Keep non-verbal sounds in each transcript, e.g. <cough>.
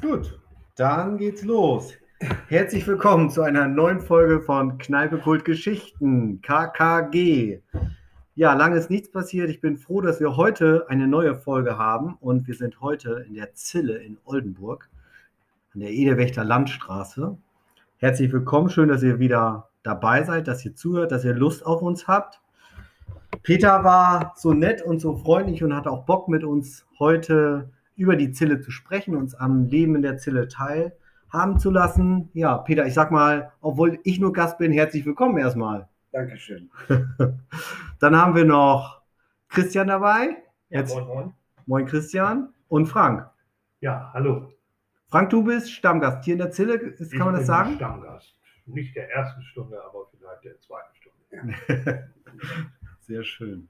Gut, dann geht's los. Herzlich willkommen zu einer neuen Folge von Kneipe Kult Geschichten, KKG. Ja, lange ist nichts passiert. Ich bin froh, dass wir heute eine neue Folge haben und wir sind heute in der Zille in Oldenburg an der Edelwächter Landstraße. Herzlich willkommen, schön, dass ihr wieder dabei seid, dass ihr zuhört, dass ihr Lust auf uns habt. Peter war so nett und so freundlich und hat auch Bock mit uns heute über die Zille zu sprechen, uns am Leben in der Zille teilhaben zu lassen. Ja, Peter, ich sag mal, obwohl ich nur Gast bin, herzlich willkommen erstmal. Dankeschön. <laughs> Dann haben wir noch Christian dabei. Ja, moin, moin. Moin Christian und Frank. Ja, hallo. Frank, du bist Stammgast hier in der Zille, ist, kann man das bin sagen? Stammgast. Nicht der ersten Stunde, aber vielleicht der zweiten Stunde. <laughs> Sehr schön.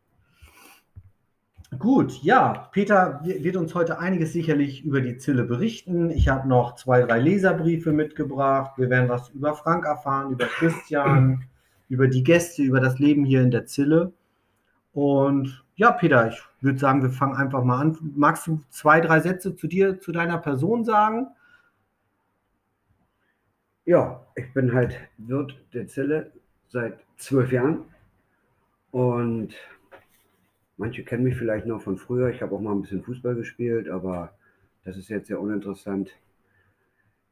Gut, ja, Peter wi- wird uns heute einiges sicherlich über die Zille berichten. Ich habe noch zwei, drei Leserbriefe mitgebracht. Wir werden was über Frank erfahren, über Christian, <clears throat> über die Gäste, über das Leben hier in der Zille. Und ja, Peter, ich würde sagen, wir fangen einfach mal an. Magst du zwei, drei Sätze zu dir, zu deiner Person sagen? Ja, ich bin halt Wirt der Zelle seit zwölf Jahren und manche kennen mich vielleicht noch von früher. Ich habe auch mal ein bisschen Fußball gespielt, aber das ist jetzt sehr uninteressant.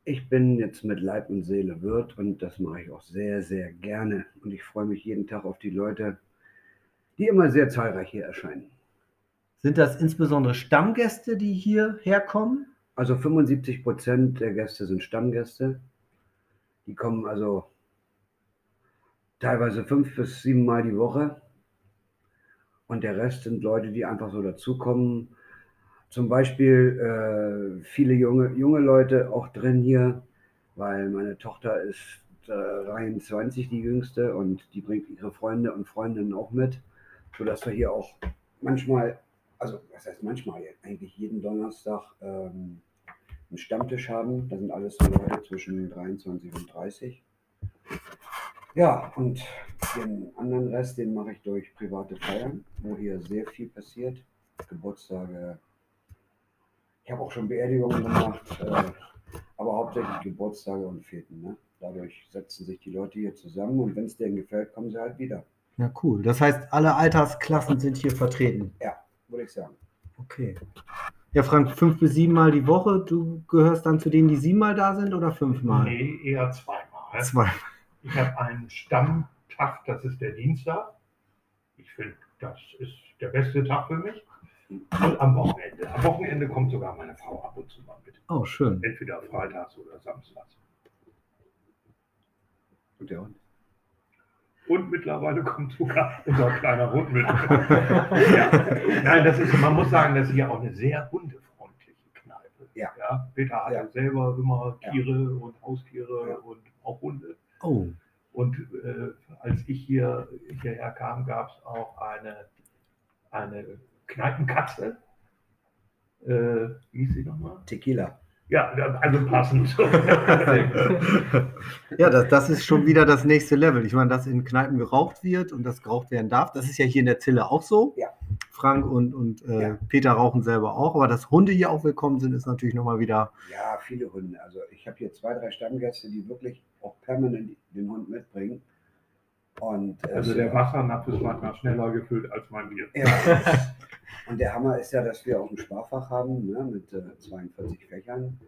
Ich bin jetzt mit Leib und Seele Wirt und das mache ich auch sehr, sehr gerne. Und ich freue mich jeden Tag auf die Leute, die immer sehr zahlreich hier erscheinen. Sind das insbesondere Stammgäste, die hier herkommen? Also 75 Prozent der Gäste sind Stammgäste. Die kommen also teilweise fünf bis sieben Mal die Woche. Und der Rest sind Leute, die einfach so dazukommen. Zum Beispiel äh, viele junge, junge Leute auch drin hier, weil meine Tochter ist äh, 23, die jüngste, und die bringt ihre Freunde und Freundinnen auch mit, sodass wir hier auch manchmal, also was heißt manchmal, eigentlich jeden Donnerstag ähm, einen Stammtisch haben. Da sind alles so Leute zwischen 23 und 30. Ja, und den anderen Rest, den mache ich durch private Feiern, wo hier sehr viel passiert. Geburtstage. Ich habe auch schon Beerdigungen gemacht, äh, aber hauptsächlich Geburtstage und Feten. Ne? Dadurch setzen sich die Leute hier zusammen und wenn es denen gefällt, kommen sie halt wieder, Ja, cool. Das heißt, alle Altersklassen sind hier vertreten. würde ich sagen. Okay. Ja, Frank, fünf bis siebenmal die Woche. Du gehörst dann zu denen, die siebenmal da sind oder fünfmal? Nee, eher zweimal. Zwei. Ich habe einen Stammtag, das ist der Dienstag. Ich finde, das ist der beste Tag für mich. Und am Wochenende. Am Wochenende kommt sogar meine Frau ab und zu mal mit. Oh, schön. Entweder freitags oder samstags. Und der Hund? Und mittlerweile kommt sogar unser kleiner Hund mit. <laughs> ja. Nein, das ist, man muss sagen, das ist ja auch eine sehr hundefreundliche Kneipe. Ja. Peter hatte Ja. selber immer Ja. Tiere und Haustiere Ja. und auch Hunde. Oh, Und äh, als ich hier hierher kam, gab es auch eine, eine Kneipenkatze. Äh, wie hieß sie nochmal? Tequila. Ja, also passend. <laughs> <laughs> ja, das, das ist schon wieder das nächste Level. Ich meine, dass in Kneipen geraucht wird und das geraucht werden darf, das ist ja hier in der Zille auch so. Ja. Frank und, und äh, Ja. Peter rauchen selber auch, aber dass Hunde hier auch willkommen sind, ist natürlich nochmal wieder. Ja, viele Hunde. Also ich habe hier zwei, drei Stammgäste, die wirklich auch permanent den Hund mitbringen. Und, äh, also der Wassernapf ist manchmal schneller gefüllt als mein Bier. Ja. <laughs> Und der Hammer ist ja, dass wir auch ein Sparfach haben ne, mit äh, 42 Fächern.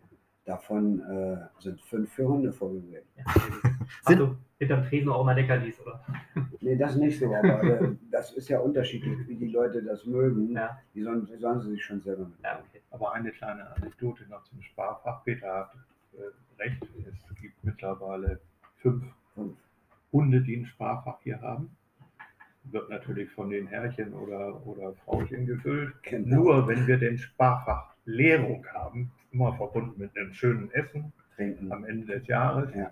Davon äh, sind fünf für Hunde vorgesehen. <laughs> Sind du hinterm Tresen auch mal Leckerlis, oder? <laughs> Nee, das nicht so, aber äh, das ist ja unterschiedlich, wie die Leute das mögen. Ja, Die sollen, die sollen sie sich schon selber mit. ja, okay. Aber eine kleine Anekdote noch zum Sparfach. Peter hat äh, recht, es gibt mittlerweile fünf Fünf. Hunde, die ein Sparfach hier haben. Wird natürlich von den Herrchen oder, oder Frauchen gefüllt. Genau. Nur wenn wir den Sparfach Leerung haben, immer verbunden mit einem schönen Essen trinken. am Ende des Jahres, Ja.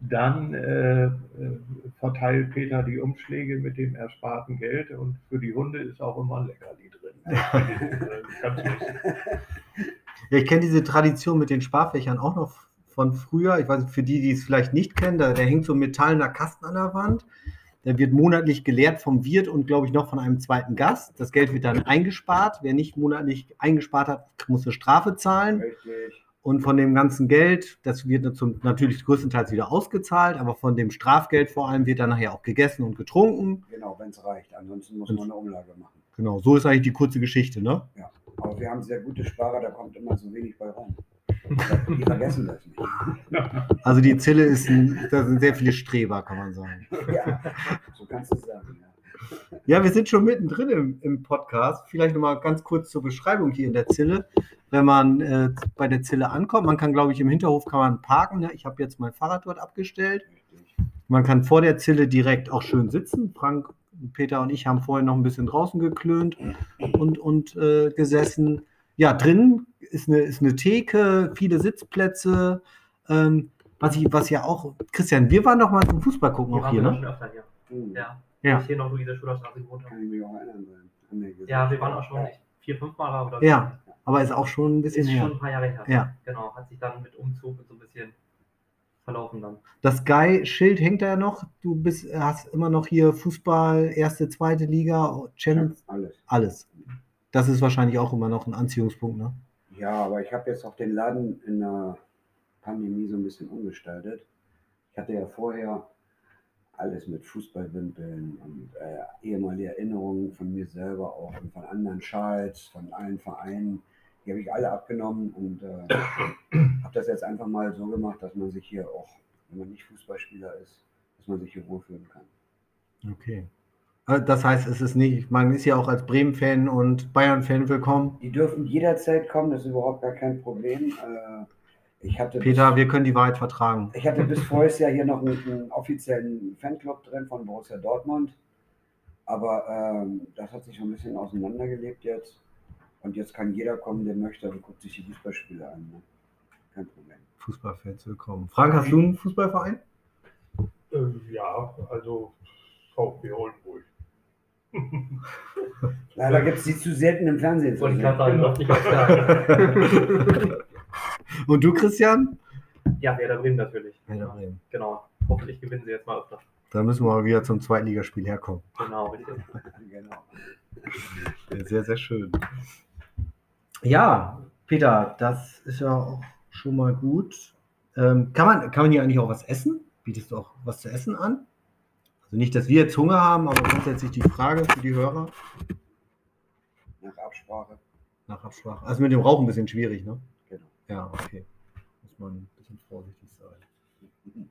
dann äh, verteilt Peter die Umschläge mit dem ersparten Geld und für die Hunde ist auch immer ein Leckerli drin. <laughs> Ja, ich kenne diese Tradition mit den Sparfächern auch noch von früher. Ich weiß nicht, für die, die es vielleicht nicht kennen, da, da hängt so ein metallener Kasten an der Wand. Der wird monatlich geleert vom Wirt und, glaube ich, noch von einem zweiten Gast. Das Geld wird dann eingespart. Wer nicht monatlich eingespart hat, muss eine Strafe zahlen. Richtig. Und von dem ganzen Geld, das wird zum, natürlich größtenteils wieder ausgezahlt, aber von dem Strafgeld vor allem wird dann nachher auch gegessen und getrunken. Genau, wenn es reicht. Ansonsten muss Und- man eine Umlage machen. Genau, so ist eigentlich die kurze Geschichte, ne? Aber wir haben sehr gute Sparer, da kommt immer so wenig bei rum. Die vergessen das nicht. Also die Zille ist ein, da sind sehr viele Streber, kann man sagen. Ja, so kannst du sagen. Ja. Ja, wir sind schon mittendrin im, im Podcast. Vielleicht nochmal ganz kurz zur Beschreibung hier in der Zille. Wenn man äh, bei der Zille ankommt, man kann, glaube ich, im Hinterhof kann man parken. Ne? Ich habe jetzt mein Fahrrad dort abgestellt. Man kann vor der Zille direkt auch schön sitzen. Frank, Peter und ich haben vorhin noch ein bisschen draußen geklönt und, und äh, gesessen. Ja, drin ist eine, ist eine Theke, viele Sitzplätze. Ähm, was, ich, was ja auch, Christian, wir waren doch mal zum Fußball gucken Die auch waren hier, wir ne? schon öfter hier. Hm, Ja. Ja. Ich hier noch Luisa Schulerstraße gewohnt habe. Kann ich mich auch erinnern. wir gesagt. Ja, wir waren auch schon Ja. vier, fünf Mal oder Ja, aber ist auch schon ein bisschen Ist her. schon ein paar Jahre her. Ja. Genau, hat sich dann mit Umzug so ein bisschen verlaufen dann. Das Sky-Schild hängt da ja noch. Du bist, hast immer noch hier Fußball, erste, zweite Liga, Challenge, Alles. alles. Das ist wahrscheinlich auch immer noch ein Anziehungspunkt, ne? Ja, aber ich habe jetzt auch den Laden in der Pandemie so ein bisschen umgestaltet. Ich hatte ja vorher alles mit Fußballwimpeln und äh, ehemalige Erinnerungen von mir selber auch und von anderen Schals, von allen Vereinen. Die habe ich alle abgenommen und äh, habe das jetzt einfach mal so gemacht, dass man sich hier auch, wenn man nicht Fußballspieler ist, dass man sich hier wohlfühlen kann. Okay. Äh, Das heißt, es ist nicht, man ist ja auch als Bremen-Fan und Bayern-Fan willkommen. Die dürfen jederzeit kommen, das ist überhaupt gar kein Problem. Äh, ich hatte Peter, wir können die Wahrheit vertragen. Ich hatte bis voriges Jahr hier noch einen, einen offiziellen Fanclub drin von Borussia Dortmund. Aber ähm, das hat sich schon ein bisschen auseinandergelebt jetzt. Und jetzt kann jeder kommen, der möchte und guckt sich die Fußballspiele an. Ne? Kein Problem. Fußballfans willkommen. Frank, hast du einen Fußballverein? Äh, ja, also VfB Oldenburg. <laughs> Leider gibt es die zu selten im Fernsehen. Wollte ich gerade sagen, läuft nicht auf. <laughs> Und du, Christian? Ja, Werder Bremen natürlich. Werder Bremen. Genau. Hoffentlich gewinnen sie jetzt mal öfter. Da müssen wir mal wieder zum Zweitligaspiel herkommen. Genau, richtig. <laughs> Genau. Sehr, sehr schön. Ja, Peter, das ist ja auch schon mal gut. Ähm, kann, man, kann man hier eigentlich auch was essen? Bietest du auch was zu essen an? Also nicht, dass wir jetzt Hunger haben, aber grundsätzlich die Frage für die Hörer Nach Absprache. nach Absprache. Also mit dem Rauchen ein bisschen schwierig, ne? Genau. Ja, okay. Muss man ein bisschen vorsichtig sein.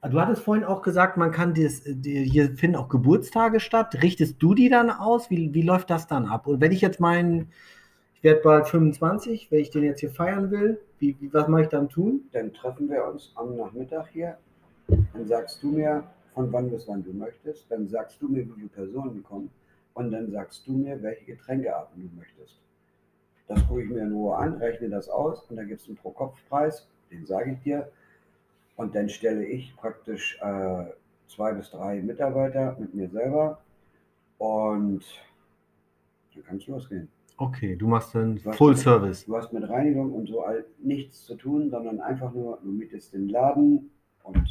Ah, Du hattest vorhin auch gesagt, man kann das, die, hier finden auch Geburtstage statt. Richtest du die dann aus? Wie, wie läuft das dann ab? Und wenn ich jetzt meinen, ich werde bald 25, wenn ich den jetzt hier feiern will, wie, wie, was mache ich dann tun? Dann treffen wir uns am Nachmittag hier. Dann sagst du mir, von wann bis wann du möchtest. Dann sagst du mir, wie viele Personen kommen. Und dann sagst du mir, welche Getränkearten du möchtest. Das gucke ich mir in Ruhe an, rechne das aus und dann gibt es einen Pro-Kopf-Preis, den sage ich dir. Und dann stelle ich praktisch äh, zwei bis drei Mitarbeiter mit mir selber und dann kann es losgehen. Okay, du machst dann? Full Service. Du hast mit Reinigung und so all nichts zu tun, sondern einfach nur, du mietest den Laden und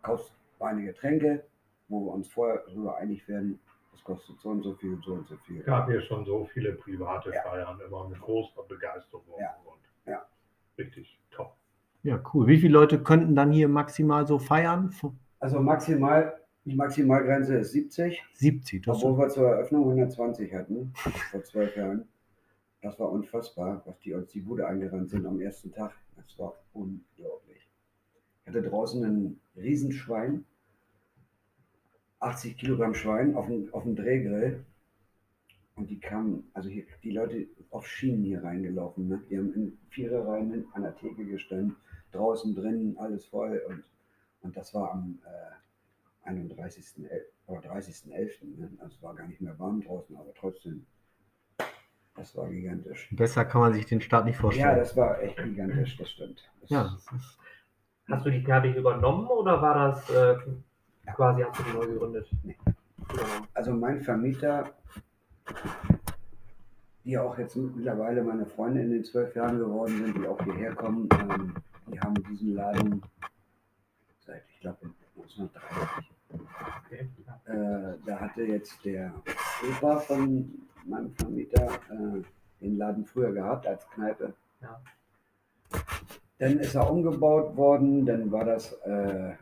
kaufst meine Getränke, wo wir uns vorher darüber einig werden, das kostet so und so viel, so und so viel. Es gab hier schon so viele private Ja. Feiern, immer mit großer Begeisterung. Ja. Und Ja. Richtig top. Ja, cool. Wie viele Leute könnten dann hier maximal so feiern? Also maximal, die Maximalgrenze ist 70, 70. Das obwohl wir zur Eröffnung 120 hatten, <laughs> vor zwölf Jahren. Das war unfassbar, was die uns die Bude eingerannt sind am ersten Tag. Das war unglaublich. Ich hatte draußen ein Riesenschwein, 80 Kilogramm Schwein auf dem, auf dem Drehgrill. Und die kamen, also hier, die Leute auf Schienen hier reingelaufen. Ne? Die haben in Viererreihen hin an der Theke gestanden, draußen drinnen, alles voll. Und, und das war am äh, 31. El- oder 30.11. Ne? Also es war gar nicht mehr warm draußen, aber trotzdem, das war gigantisch. Besser kann man sich den Start nicht Ja, vorstellen. das war echt gigantisch, das stimmt. Das, Ja, das ist, Hast du die Kneipe übernommen oder war das äh, quasi, hast du die neu gegründet? Nee. Also mein Vermieter, die auch jetzt mittlerweile meine Freunde in den zwölf Jahren geworden sind, die auch hierher kommen, ähm, die haben diesen Laden seit, ich glaube, 1930. Okay. Äh, da hatte jetzt der Opa von meinem Vermieter äh, den Laden früher gehabt als Kneipe. Ja. Dann ist er umgebaut worden, dann war das äh,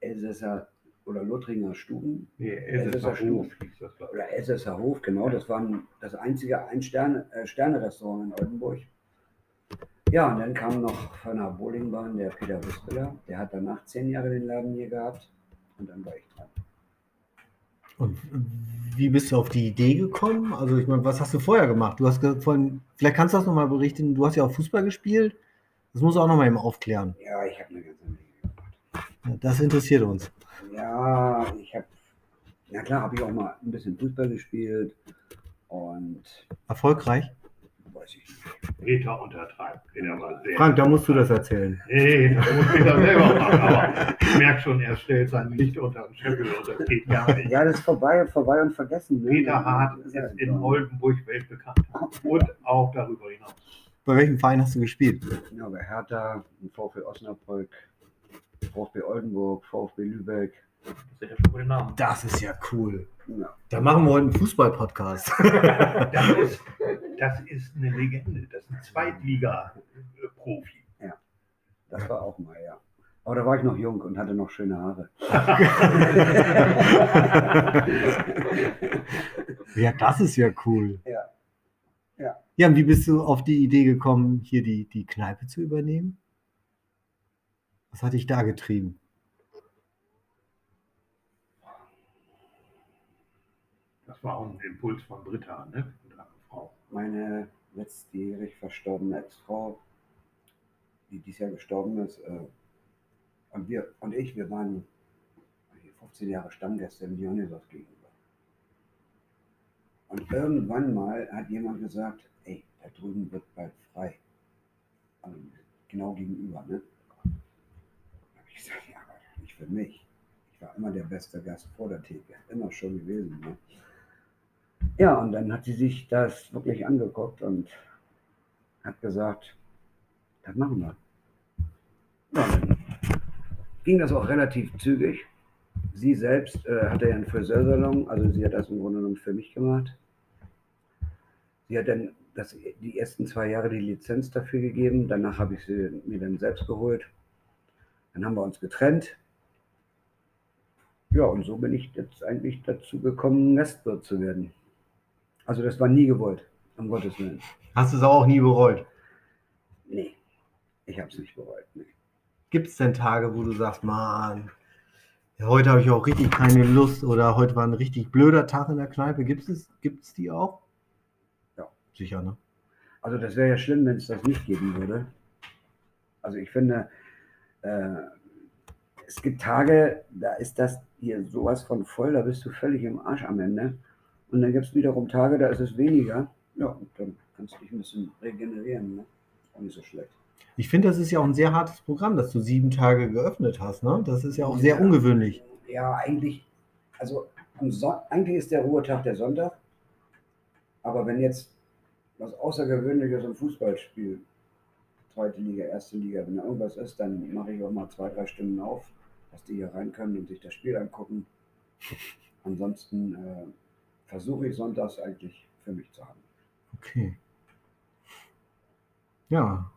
Elsässer oder Lothringer Stuben Nee, Elsässer schon- Hof hieß das, glaube oder Elsässer Hof, genau. Das war das einzige Ein-Sterne- äh, in Oldenburg. Ja, und dann kam noch von der Bowlingbahn der Peter Wispeler. Der hat danach zehn Jahre den Laden hier gehabt. Und dann war ich dran. Und wie bist du auf die Idee gekommen? Also, ich meine, was hast du vorher gemacht? Du hast von, vielleicht kannst du das nochmal berichten. Du hast ja auch Fußball gespielt. Das muss auch nochmal eben aufklären. Ja, ich habe eine ganze Menge gemacht. Ja, Das interessiert uns. Ja, ich habe, na klar, habe ich auch mal ein bisschen Fußball gespielt. Und Erfolgreich? weiß ich nicht. ich. Peter untertreibt. Peter war sehr. Frank, da musst du das erzählen. Nee, das muss Peter selber machen. Aber ich merke schon, er stellt sein Licht unter den Scheffel und das geht gar nicht. Ja, das ist vorbei, vorbei und vergessen. ne? Peter Hart ist Ja, in so. Oldenburg weltbekannt und auch darüber hinaus. Bei welchem Verein hast du gespielt? Ja, bei Hertha, VfB Osnabrück, VfB Oldenburg, VfB Lübeck. Das sind ja schon gute Namen. Das ist ja cool. Ja, Da machen wir heute einen Fußball-Podcast. <laughs> Das ist, das ist eine Legende. Das ist ein Zweitliga-Profi. das war auch mal, ja. Aber da war ich noch jung und hatte noch schöne Haare. <laughs> ja, das ist ja cool. Ja. Ja. Und wie bist du auf die Idee gekommen, hier die, die Kneipe zu übernehmen? Was hat dich da getrieben? Das war auch ein Impuls von Britta, ne? Einer Frau. Meine letztjährig verstorbene Ex-Frau, die dieses Jahr gestorben ist, äh, und, wir, und ich, wir waren 15 Jahre Stammgäste im Dionysos gegenüber. Und irgendwann mal hat jemand gesagt, da drüben wird bald frei. Also genau gegenüber, ne? Da hab ich gesagt, ja, aber nicht für mich. Ich war immer der beste Gast vor der Theke, immer schon gewesen, ne? Ja, und dann hat sie sich das wirklich angeguckt und hat gesagt, das machen wir. Ja, dann ging das auch relativ zügig. Sie selbst äh, hatte ja einen Friseursalon, also sie hat das im Grunde genommen für mich gemacht. Sie hat dann das, die ersten zwei Jahre die Lizenz dafür gegeben, danach habe ich sie mir dann selbst geholt. Dann haben wir uns getrennt. Ja, und so bin ich jetzt eigentlich dazu gekommen, Gastwirt zu werden. Also das war nie gewollt, um Gottes Willen. Hast du es auch nie bereut? Nee, ich habe es nicht bereut. Nee. Gibt es denn Tage, wo du sagst, Mann, heute habe ich auch richtig keine Lust oder heute war ein richtig blöder Tag in der Kneipe? Gibt es gibt's die auch? Sicher, ne? Also das wäre ja schlimm, wenn es das nicht geben würde. Also ich finde, äh, es gibt Tage, da ist das hier sowas von voll, da bist du völlig im Arsch am Ende. Und dann gibt es wiederum Tage, da ist es weniger. Ja, und dann kannst du dich ein bisschen regenerieren. Ne? Auch nicht so schlecht. Ich finde, das ist ja auch ein sehr hartes Programm, dass du sieben Tage geöffnet hast, ne? Das ist ja auch sehr Ja. ungewöhnlich. Ja, eigentlich, also eigentlich ist der Ruhetag der Sonntag. Aber wenn jetzt was Außergewöhnliches im Fußballspiel, zweite Liga, erste Liga, wenn da irgendwas ist, dann mache ich auch mal zwei, drei Stunden auf, dass die hier rein können und sich das Spiel angucken. <laughs> Ansonsten äh, versuche ich sonntags eigentlich für mich zu haben. Okay. Ja.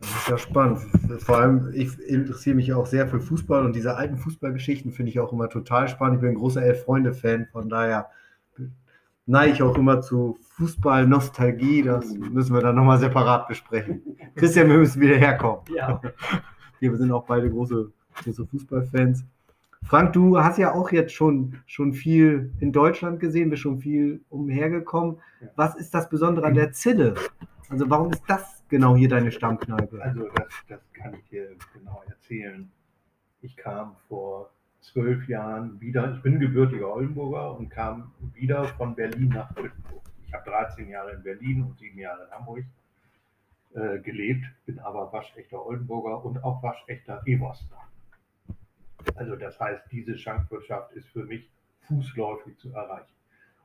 Das ist ja spannend. Vor allem, ich interessiere mich auch sehr für Fußball und diese alten Fußballgeschichten finde ich auch immer total spannend. Ich bin ein großer Elf-Freunde-Fan, von daher neige ich auch immer zu Fußball-Nostalgie. Das müssen wir dann nochmal separat besprechen. Christian, wir müssen wieder herkommen. Ja. <laughs> Wir sind auch beide große, große Fußballfans. Frank, du hast ja auch jetzt schon, schon viel in Deutschland gesehen, bist schon viel umhergekommen. Was ist das Besondere an der Zille? Also warum ist das genau hier deine Stammkneipe? Also das, das kann ich dir genau erzählen. Ich kam vor zwölf Jahren wieder, ich bin gebürtiger Oldenburger und kam wieder von Berlin nach Oldenburg. Ich habe 13 Jahre in Berlin und sieben Jahre in Hamburg äh, gelebt, bin aber waschechter Oldenburger und auch waschechter Ewoster. Also das heißt, diese Schankwirtschaft ist für mich fußläufig zu erreichen.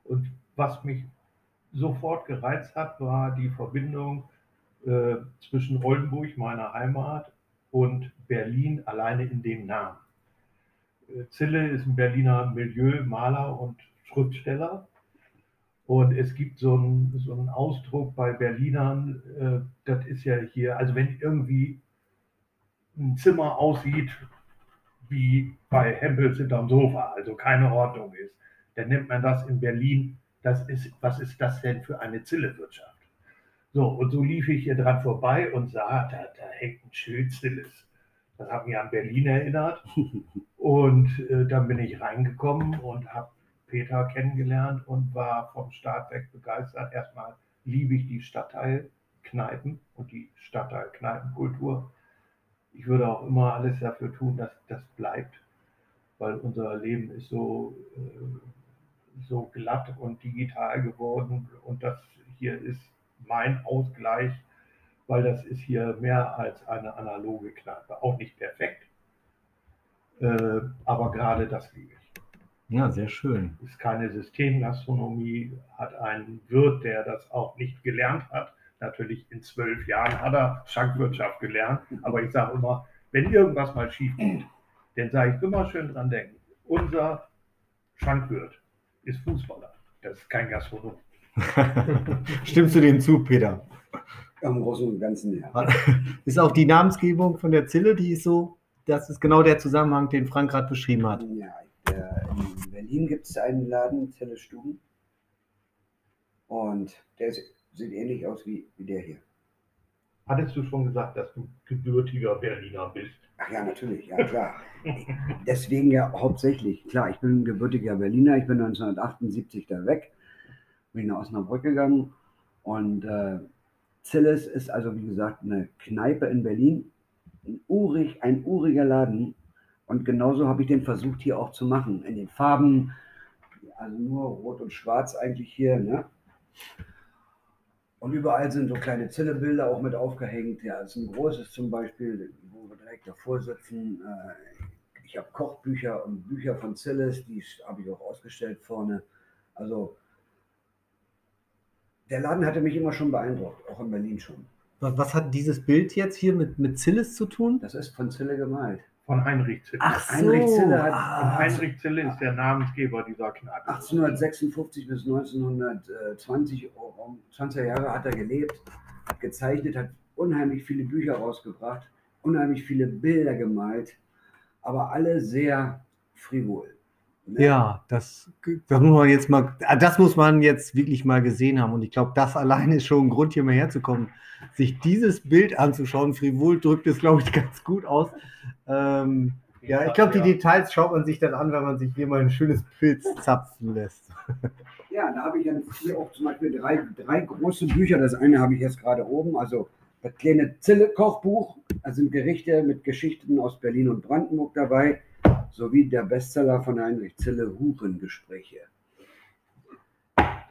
Und was mich sofort gereizt hat, war die Verbindung äh, zwischen Oldenburg, meiner Heimat, und Berlin alleine in dem Namen. Zille ist ein Berliner Milieu, Maler und Schriftsteller. Und es gibt so einen, so einen Ausdruck bei Berlinern, äh, das ist ja hier, also wenn irgendwie ein Zimmer aussieht wie bei Hempels hinterm Sofa, also keine Ordnung ist, dann nennt man das in Berlin, das ist, was ist das denn für eine Zillewirtschaft? So, und so lief ich hier dran vorbei und sah, da, da hängt ein Schild Zilles. Das hat mich an Berlin erinnert. Und äh, dann bin ich reingekommen und habe Peter kennengelernt und war vom Start weg begeistert. Erstmal liebe ich die Stadtteilkneipen und die Stadtteilkneipenkultur. Ich würde auch immer alles dafür tun, dass das bleibt, weil unser Leben ist so, äh, so glatt und digital geworden und das hier ist mein Ausgleich, weil das ist hier mehr als eine analoge Kneipe. Auch nicht perfekt, äh, aber gerade das liebe ich. Ja, sehr schön. Ist keine Systemgastronomie, hat einen Wirt, der das auch nicht gelernt hat. Natürlich in zwölf Jahren hat er Schankwirtschaft gelernt, aber ich sage immer, wenn irgendwas mal schief geht, dann sage ich immer schön dran denken. Unser Schankwirt ist Fußballer, das ist kein Gastronom. <laughs> Stimmst du dem zu, Peter? Im Großen und Ganzen, ja. <laughs> Ist auch die Namensgebung von der Zille, die ist so, das ist genau der Zusammenhang, den Frank gerade beschrieben hat. Ja, in Berlin gibt es einen Laden, Zelle Stuben. Und der ist, sieht ähnlich aus wie, wie der hier. Hattest du schon gesagt, dass du gebürtiger Berliner bist? Ach ja, natürlich, ja klar. <laughs> Deswegen ja hauptsächlich. Klar, ich bin gebürtiger Berliner, ich bin 1978 da weg, bin nach Osnabrück gegangen und äh, Zilles ist also wie gesagt eine Kneipe in Berlin, ein, urig, ein uriger Laden und genauso habe ich den versucht hier auch zu machen, in den Farben, also nur rot und schwarz eigentlich hier, ne? Und überall sind so kleine Zillebilder auch mit aufgehängt. Ja, es ist ein großes zum Beispiel, wo wir direkt davor sitzen. Äh, Ich habe Kochbücher und Bücher von Zilles, die habe ich auch ausgestellt vorne. Also der Laden hatte mich immer schon beeindruckt, auch in Berlin schon. Was, hat dieses Bild jetzt hier mit, mit Zilles zu tun? Das ist von Zille gemalt. Von Heinrich Zille. Ach Heinrich Zille hat- Und ah, Heinrich Zille ist der Namensgeber dieser Kneipe. 1856 bis 1920, um 20er Jahre hat er gelebt, hat gezeichnet, hat unheimlich viele Bücher rausgebracht, unheimlich viele Bilder gemalt, aber alle sehr frivol. Ne? Ja, das, das muss man jetzt mal, ah, das muss man jetzt wirklich mal gesehen haben. Und ich glaube, das alleine ist schon ein Grund, hier mal herzukommen. Sich dieses Bild anzuschauen, frivol drückt es, glaube ich, <laughs> ganz gut aus. Ähm, ja, ich glaube, die Details schaut man sich dann an, wenn man sich hier mal ein schönes Bild zapfen lässt. <laughs> Ja, da habe ich dann hier auch zum Beispiel drei, drei große Bücher. Das eine habe ich jetzt gerade oben, also das kleine Zille-Kochbuch. Da sind Gerichte mit Geschichten aus Berlin und Brandenburg dabei, sowie der Bestseller von Heinrich Zille, Hurengespräche.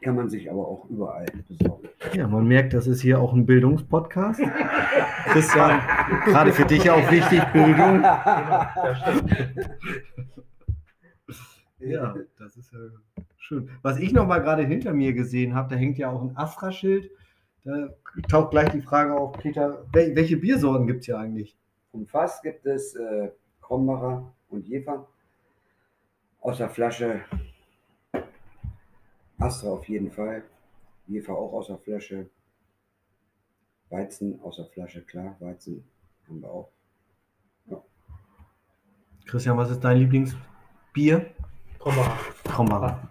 Kann man sich aber auch überall besorgen. Ja, man merkt, das ist hier auch ein Bildungspodcast. <laughs> Christian, gerade für dich auch wichtig, Bildung. Ja, das ist ja schön. Was ich noch mal gerade hinter mir gesehen habe, da hängt ja auch ein Astra-Schild. Da taucht gleich die Frage auf, Peter, wel welche Biersorten gibt es hier eigentlich? Vom Fass gibt es äh, Krombacher und Jefer. Aus der Flasche Astra auf jeden Fall. Jefer auch aus der Flasche. Weizen aus der Flasche, klar. Weizen haben wir auch. Christian, was ist dein Lieblingsbier? Komm mal. Komm mal.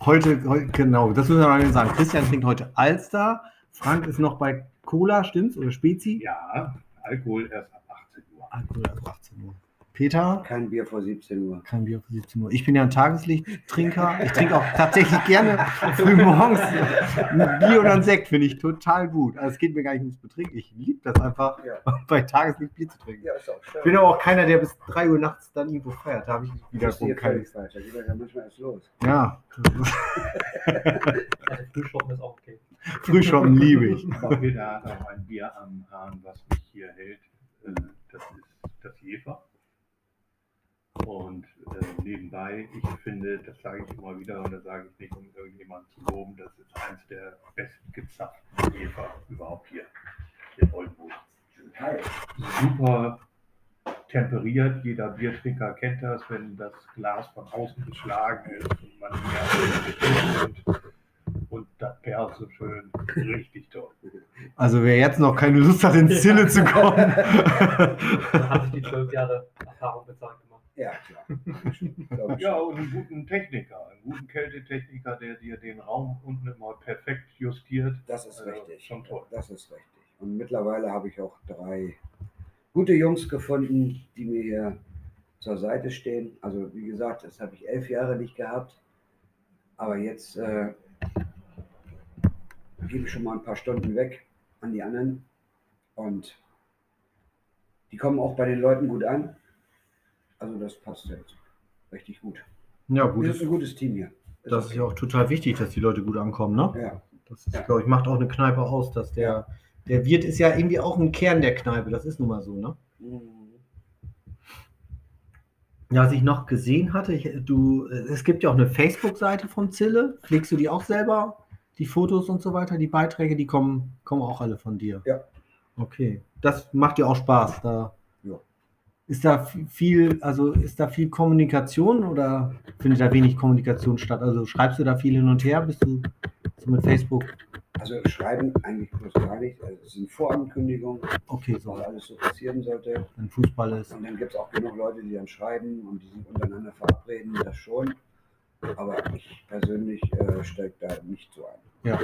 Heute, heute, genau, das müssen wir mal sagen. Christian trinkt heute Alster. Frank ist noch bei Cola, stimmt's? Oder Spezi? Ja, Alkohol erst ab 18 Uhr. Alkohol ab 18 Uhr. Peter? Kein Bier vor 17 Uhr. Kein Bier für 17 Uhr. Ich bin ja ein Tageslichttrinker. <laughs> Ich trinke auch tatsächlich gerne früh morgens ein Bier oder ein Sekt, finde ich total gut. Also es geht mir gar nicht ums Betrinken. Ich liebe das einfach, Ja, <laughs> bei Tageslicht Bier zu trinken. ja ist auch schön. Ich bin aber auch keiner, der bis 3 Uhr nachts dann irgendwo feiert. Da habe ich wiederum hier keine. falsch. Da geht ja manchmal erst los. Ja, Also Frühschoppen ist auch okay. <laughs> Frühschoppen liebe ich. Peter hat auch ein Bier am Hahn, was mich hier hält. Äh, Das ist das Jefer. Und äh, nebenbei, ich finde, das sage ich immer wieder und das sage ich nicht, um irgendjemanden zu loben, das ist eins der bestgezapften Jefer überhaupt hier in Oldenburg. Super temperiert, jeder Biertrinker kennt das, wenn das Glas von außen beschlagen ist und man und, und das perlt so schön, richtig toll. Also wer jetzt noch keine Lust hat, ins Zille zu kommen. <laughs> Da haben sich die zwölf Jahre Erfahrung bezahlt gemacht. Ja, klar. Ja, und einen guten Techniker, einen guten Kältetechniker, der dir den Raum unten immer perfekt justiert. Das ist Also, richtig. Schon toll. Das ist richtig. Und mittlerweile habe ich auch drei gute Jungs gefunden, die mir hier zur Seite stehen. Also wie gesagt, das habe ich elf Jahre nicht gehabt. Aber jetzt äh, gebe ich schon mal ein paar Stunden weg an die anderen. Und die kommen auch bei den Leuten gut an. Also das passt jetzt richtig gut. Ja, gut. sind ein gutes Team hier. Das ist ja auch total wichtig, dass die Leute gut ankommen, ne? Ja, Das ist, Ja. glaube ich, macht auch eine Kneipe aus, dass der, der Wirt ist ja irgendwie auch ein Kern der Kneipe. Das ist nun mal so, ne? Mhm. Ja, was ich noch gesehen hatte, ich, du, es gibt ja auch eine Facebook-Seite von Zille. Pflegst du die auch selber? Die Fotos und so weiter, die Beiträge, die kommen, kommen auch alle von dir. Ja. Okay. Das macht dir auch Spaß. Da. Ist da viel, also ist da viel Kommunikation oder findet da wenig Kommunikation statt? Also schreibst du da viel hin und her? Bist du so mit Facebook? Also schreiben eigentlich bloß gar nicht. Also es sind Vorankündigungen, Okay, so, was alles so passieren sollte. wenn Fußball ist. Und dann gibt es auch genug Leute, die dann schreiben und die sich untereinander verabreden, das schon. Aber ich persönlich äh, steige da nicht so ein. Ja.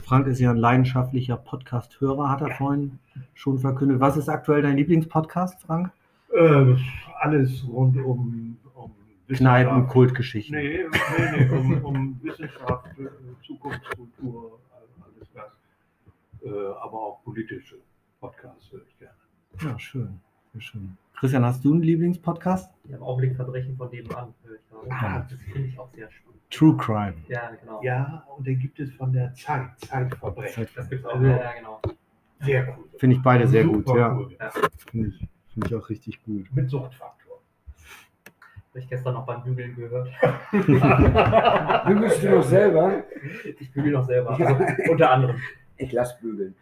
Frank ist ja ein leidenschaftlicher Podcast-Hörer, hat er vorhin schon verkündet. Was ist aktuell dein Lieblingspodcast, Frank? Äh, alles rund um, um Kneipen. Kultgeschichten. Nee, nee, nee, um, um Wissenschaft, äh, Zukunftskultur, alles das. Äh, aber auch politische Podcasts höre ich gerne. Ja, schön. Sehr schön. Christian, hast du einen Lieblingspodcast? Ja, Im Augenblick Verbrechen von nebenan höre ich gerade. Ah. Das finde ich auch sehr spannend. True Crime. Ja, genau. Ja, und dann gibt es von der Zeit, Zeitverbrechen. Das gibt es auch. Also- ja, ja, genau. Sehr cool. Finde ich beide sehr gut, Super ja. Cool. Finde ich, finde ich auch richtig gut. Mit Suchtfaktor. Habe ich gestern noch beim Bügeln gehört. <laughs> Bügelst du noch selber? Ich bügel noch selber. Ja. Also, unter anderem. Ich lass bügeln.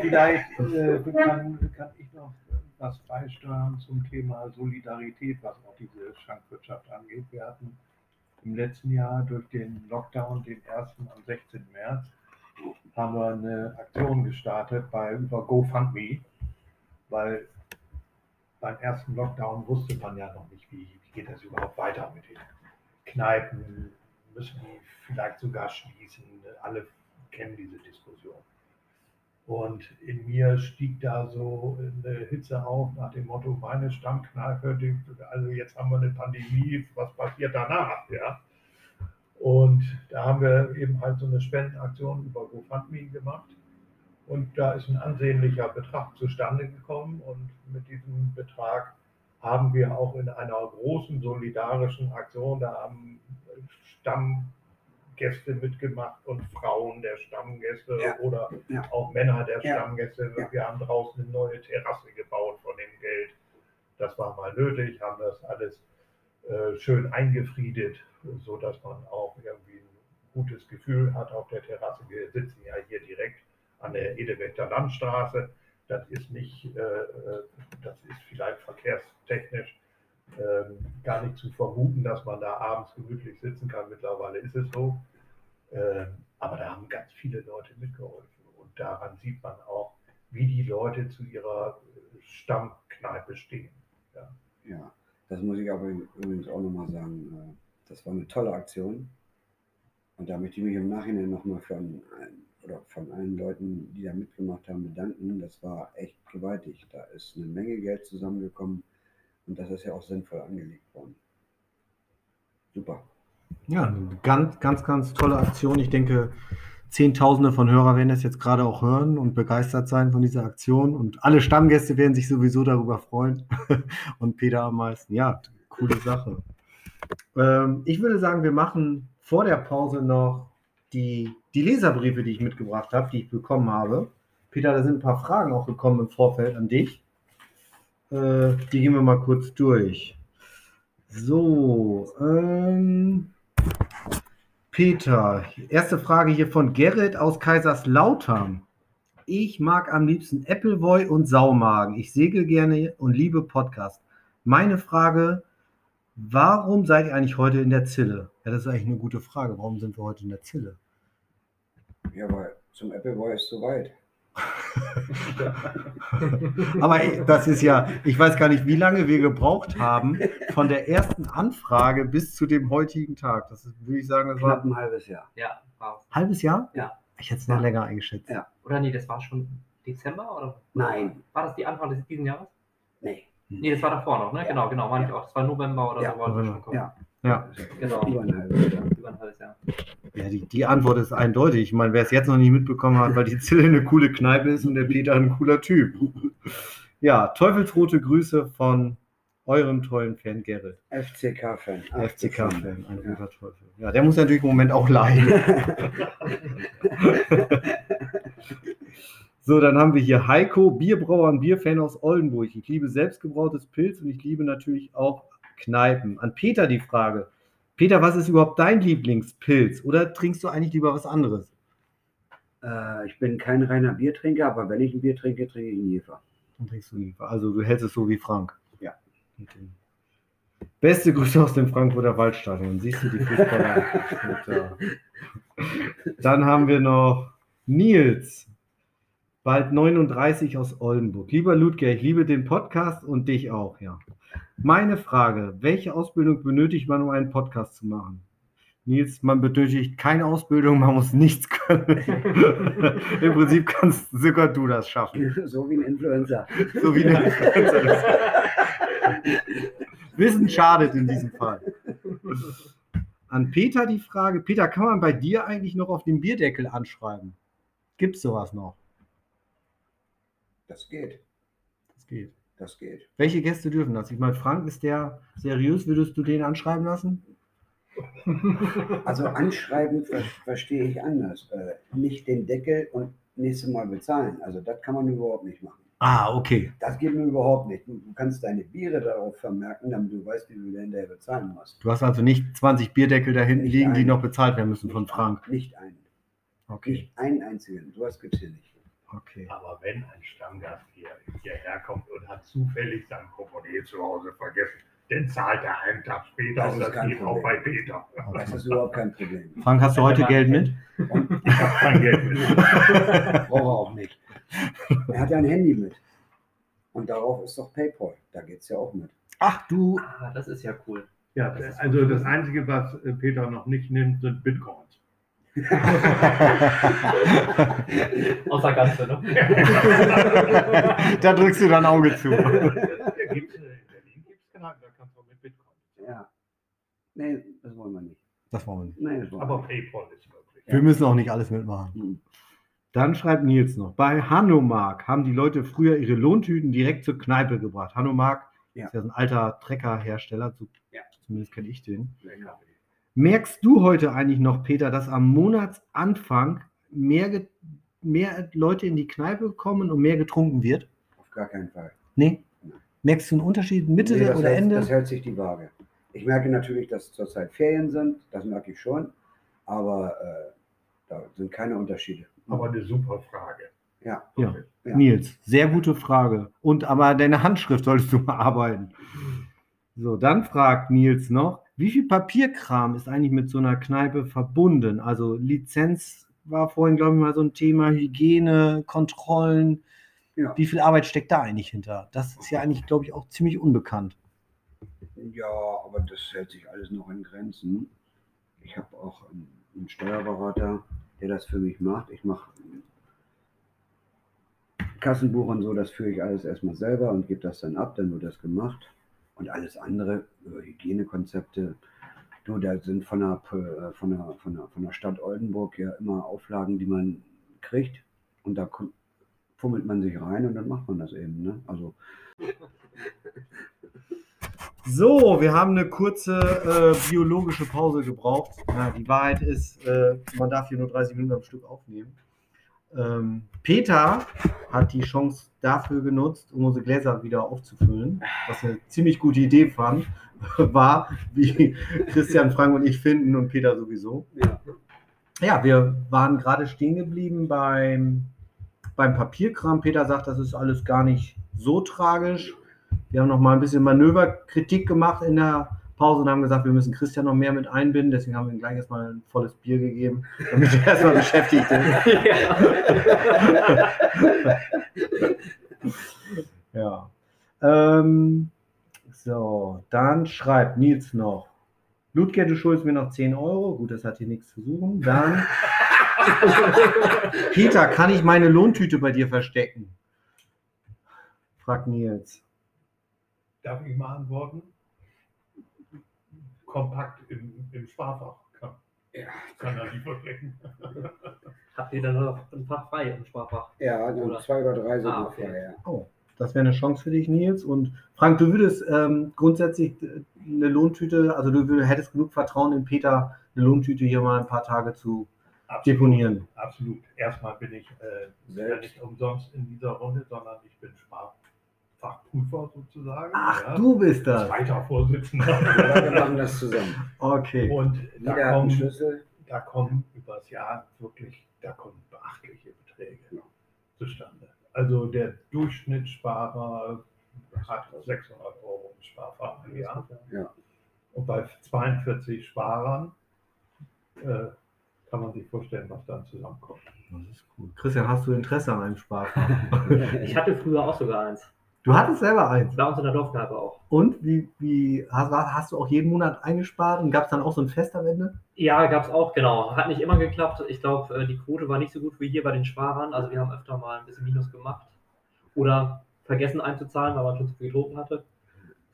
Vielleicht äh, kann, kann ich noch was beisteuern zum Thema Solidarität, was auch diese Schankwirtschaft angeht. Wir hatten im letzten Jahr durch den Lockdown, den ersten am 16. März, haben wir eine Aktion gestartet bei über GoFundMe, weil beim ersten Lockdown wusste man ja noch nicht, wie, wie geht das überhaupt weiter mit den Kneipen, müssen die vielleicht sogar schließen. Alle kennen diese Diskussion. Und in mir stieg da so eine Hitze auf nach dem Motto, meine Stammkneipe, also jetzt haben wir eine Pandemie, was passiert danach? Ja? Und da haben wir eben halt so eine Spendenaktion über GoFundMe gemacht. Und da ist ein ansehnlicher Betrag zustande gekommen. Und mit diesem Betrag haben wir auch in einer großen solidarischen Aktion, da haben Stammgäste mitgemacht und Frauen der Stammgäste Ja. oder Ja. auch Männer der Ja. Stammgäste. Wir haben draußen eine neue Terrasse gebaut von dem Geld. Das war mal nötig, haben das alles äh, schön eingefriedet, sodass man auch irgendwie ein gutes Gefühl hat auf der Terrasse. Wir sitzen ja hier direkt an der Edewechter Landstraße. Das ist nicht, äh, äh, das ist vielleicht verkehrstechnisch ähm, gar nicht zu vermuten, dass man da abends gemütlich sitzen kann. Mittlerweile ist es so. Ähm, aber da haben ganz viele Leute mitgeholfen. Und daran sieht man auch, wie die Leute zu ihrer äh, Stammkneipe stehen. Ja. Ja, das muss ich aber übrigens auch nochmal sagen. äh, Das war eine tolle Aktion. Und da möchte ich mich im Nachhinein nochmal von, von allen Leuten, die da mitgemacht haben, bedanken. Das war echt gewaltig. Da ist eine Menge Geld zusammengekommen und das ist ja auch sinnvoll angelegt worden. Super. Ja, eine ganz, ganz, ganz tolle Aktion. Ich denke, Zehntausende von Hörer werden das jetzt gerade auch hören und begeistert sein von dieser Aktion. Und alle Stammgäste werden sich sowieso darüber freuen. <laughs> Und Peter am meisten. Ja, coole Sache. Ähm, ich würde sagen, wir machen vor der Pause noch die, die Leserbriefe, die ich mitgebracht habe, die ich bekommen habe. Peter, da sind ein paar Fragen auch gekommen im Vorfeld an dich. Äh, die gehen wir mal kurz durch. So, ähm, Peter, erste Frage hier von Gerrit aus Kaiserslautern. Ich mag am liebsten Appleboy und Saumagen. Ich segel gerne und liebe Podcast. Meine Frage, warum seid ihr eigentlich heute in der Zille? Ja, das ist eigentlich eine gute Frage. Warum sind wir heute in der Zille? Ja, weil Zum Appleboy ist zu weit. <laughs> Aber das ist ja, ich weiß gar nicht, wie lange wir gebraucht haben von der ersten Anfrage bis zu dem heutigen Tag. Das ist, würde ich sagen, das Knapp war ein ein halbes Jahr. Ja, wow. halbes Jahr? Ja. Ich hätte es noch länger eingeschätzt. Ja. Oder nee, das war schon Dezember oder? Nein. War das die Anfang des diesen Jahres? Nee. Nee, das war davor noch, ne? Ja. Genau, genau, meine ich auch. Das war November oder Ja, so, wollten wir November. schon kommen. Ja. Ja. Genau. Über ein halbes Jahr. Über ein halbes Jahr. Ja, die, die Antwort ist eindeutig. Ich meine, wer es jetzt noch nicht mitbekommen hat, weil die Zille eine coole Kneipe ist und der Peter ein cooler Typ. Ja, teufelsrote Grüße von eurem tollen Fan Gerrit. FCK-Fan. FCK-Fan, ein Ja. guter Teufel. Ja, der muss natürlich im Moment auch leiden. <laughs> So, dann haben wir hier Heiko, Bierbrauer und Bierfan aus Oldenburg. Ich liebe selbstgebrautes Pilz und ich liebe natürlich auch Kneipen. An Peter die Frage. Peter, was ist überhaupt dein Lieblingspilz? Oder trinkst du eigentlich lieber was anderes? Äh, ich bin kein reiner Biertrinker, aber wenn ich ein Bier trinke, trinke ich einen Jefer. Dann trinkst du lieber. Also du hältst es so wie Frank. Ja. Okay. Beste Grüße aus dem Frankfurter Waldstadion. Siehst du die Fußballer? <laughs> Dann haben wir noch Nils, bald 39 aus Oldenburg. Lieber Ludger, ich liebe den Podcast und dich auch, ja. Meine Frage, welche Ausbildung benötigt man, um einen Podcast zu machen? Nils, man benötigt keine Ausbildung, man muss nichts können. <laughs> Im Prinzip kannst sogar du das schaffen. <laughs> so wie ein Influencer. So wie der Influencer das. Wissen schadet in diesem Fall. An Peter die Frage: Peter, kann man bei dir eigentlich noch auf dem Bierdeckel anschreiben? Gibt es sowas noch? Das geht. Das geht. Das geht. Welche Gäste dürfen das? Ich meine, Frank ist der seriös. Würdest du den anschreiben lassen? Also anschreiben ver verstehe ich anders. Äh, nicht den Deckel und nächstes Mal bezahlen. Also das kann man überhaupt nicht machen. Ah, okay. Das geht mir überhaupt nicht. Du, du kannst deine Biere darauf vermerken, damit du weißt, wie du hinterher bezahlen musst. Du hast also nicht 20 Bierdeckel da hinten Nicht liegen, die einen. noch bezahlt werden müssen von Frank. Nicht einen. Okay. Nicht einen einzigen. Sowas gibt es hier nicht. Okay. Aber wenn ein Stammgast hier, hierher kommt und hat zufällig sein Portemonnaie zu Hause vergessen, dann zahlt er einen Tag später Das und das geht auch bei. Peter. Das ist überhaupt kein Problem. Frank, hast du heute Geld mit? Ich habe kein Geld mit. <laughs> <laughs> braucht er auch nicht. Er hat ja ein Handy mit. Und darauf ist doch PayPal. Da geht es ja auch mit. Ach, du. Ah, das ist ja cool. Ja, Das ist also das Einzige, was äh, Peter noch nicht nimmt, sind Bitcoins. <laughs> Außer Ganze, ne? <laughs> da drückst du dein Auge zu. Äh, in Berlin gibt es Kneipen, da kannst du mit Bitcoin. Ja. Nee, das wollen wir nicht. Das wollen wir nicht. Nee, das wollen Aber nicht. PayPal ist möglich. Wir müssen auch nicht alles mitmachen. Hm. Dann schreibt Nils noch, bei Hanomag haben die Leute früher ihre Lohntüten direkt zur Kneipe gebracht. Hanomag Ja. ist ja so ein alter Treckerhersteller, so, Ja. zumindest kenne ich den. Lecker. Merkst du heute eigentlich noch, Peter, dass am Monatsanfang mehr, mehr Leute in die Kneipe kommen und mehr getrunken wird? Auf gar keinen Fall. Nee? Nein. Merkst du einen Unterschied Mitte Nee, oder hält, Ende? Das hält sich die Waage. Ich merke natürlich, dass zurzeit Ferien sind. Das merke ich schon. Aber äh, da sind keine Unterschiede. Aber eine super Frage. Ja. Ja. Ja. Nils, sehr gute Frage. Und aber deine Handschrift solltest du mal arbeiten. So, dann fragt Nils noch, wie viel Papierkram ist eigentlich mit so einer Kneipe verbunden? Also Lizenz war vorhin, glaube ich, mal so ein Thema, Hygiene, Kontrollen. Ja. Wie viel Arbeit steckt da eigentlich hinter? Das ist ja eigentlich, glaube ich, auch ziemlich unbekannt. Ja, aber das hält sich alles noch in Grenzen. Ich habe auch einen, einen Steuerberater, der das für mich macht. Ich mache Kassenbuch und so, das führe ich alles erstmal selber und gebe das dann ab, dann wird das gemacht. Und alles andere, über Hygienekonzepte, du, da sind von der, äh, von, der, von, der, von der Stadt Oldenburg ja immer Auflagen, die man kriegt. Und da fummelt man sich rein und dann macht man das eben. Ne? Also <laughs> So, wir haben eine kurze äh, biologische Pause gebraucht. Ja, die Wahrheit ist, äh, man darf hier nur 30 Minuten am Stück aufnehmen. Ähm, Peter hat die Chance dafür genutzt, um unsere Gläser wieder aufzufüllen, was eine ziemlich gute Idee fand, <laughs> war, wie Christian, Frank und ich finden und Peter sowieso. ja. Ja, wir waren gerade stehen geblieben beim, beim Papierkram. Peter sagt, das ist alles gar nicht so tragisch. Wir haben noch mal ein bisschen Manöverkritik gemacht in der Pause und haben gesagt, wir müssen Christian noch mehr mit einbinden. Deswegen haben wir ihm gleich erstmal ein volles Bier gegeben, damit er <laughs> erstmal beschäftigt ist. ja. <laughs> Ja. Ähm, so, dann schreibt Nils noch. Ludger, du schuldest mir noch 10 Euro. Gut, das hat hier nichts zu suchen. Dann. <laughs> Peter, kann ich meine Lohntüte bei dir verstecken? Fragt Nils. Darf ich mal antworten? Kompakt im, im Sparfach kann, Ja, kann er die verstecken. <laughs> Habt ihr dann noch ein Fach frei im Sparfach? ja also Oder? zwei oder drei sind Ah, okay. frei, ja. Oh, das wäre eine Chance für dich, Nils. Und Frank, du würdest ähm, grundsätzlich eine Lohntüte, also du würd, hättest genug Vertrauen in Peter, eine Lohntüte hier mal ein paar Tage zu deponieren. Absolut. Erstmal bin ich äh, ja nicht umsonst in dieser Runde, sondern ich bin Sparfachprüfer sozusagen. Ach, ja. du bist das. Zweiter Vorsitzender. <laughs> Wir machen das zusammen. Okay. Und da Jeder kommen, Schlüssel. da kommen übers Jahr wirklich, da kommen beachtliche Beträge Ja. zustande. Also der Durchschnittssparer hat 600 Euro im Sparfach im Jahr. Und bei 42 Sparern äh, kann man sich vorstellen, was dann zusammenkommt. Das ist gut. Christian, hast du Interesse an einem Sparfach? <laughs> Ich hatte früher auch sogar eins. Du hattest selber eins. Bei uns in der Dorfkneipe auch. Und wie, wie hast, hast du auch jeden Monat eingespart und gab es dann auch so ein Fest am Ende? Ja, gab es auch, genau. Hat nicht immer geklappt. Ich glaube, die Quote war nicht so gut wie hier bei den Sparern. Also wir haben öfter mal ein bisschen Minus gemacht. Oder vergessen einzuzahlen, weil man schon zu viel getrunken hatte.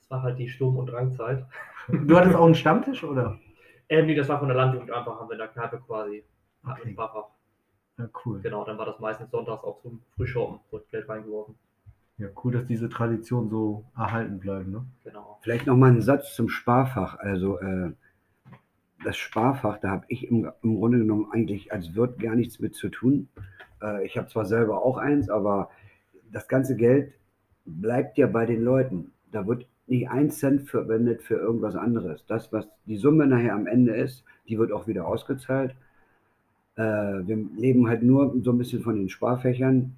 Das war halt die Sturm- und Drangzeit. Du hattest auch einen Stammtisch, oder? Ähm, nee, das war von der Landjugend einfach, haben wir in der Kneipe quasi. Hatten Okay. Sparfach. Ja, cool. Genau, dann war das meistens sonntags auch zum Frühschoppen, wurde Geld reingeworfen. Ja, cool, dass diese Traditionen so erhalten bleiben. Ne? Genau. Vielleicht noch mal einen Satz zum Sparfach. Also äh, das Sparfach, da habe ich im, im Grunde genommen eigentlich als Wirt gar nichts mit zu tun. Äh, ich habe zwar selber auch eins, aber das ganze Geld bleibt ja bei den Leuten. Da wird nicht ein Cent verwendet für irgendwas anderes. Das, was die Summe nachher am Ende ist, die wird auch wieder ausgezahlt. Äh, wir leben halt nur so ein bisschen von den Sparfächern,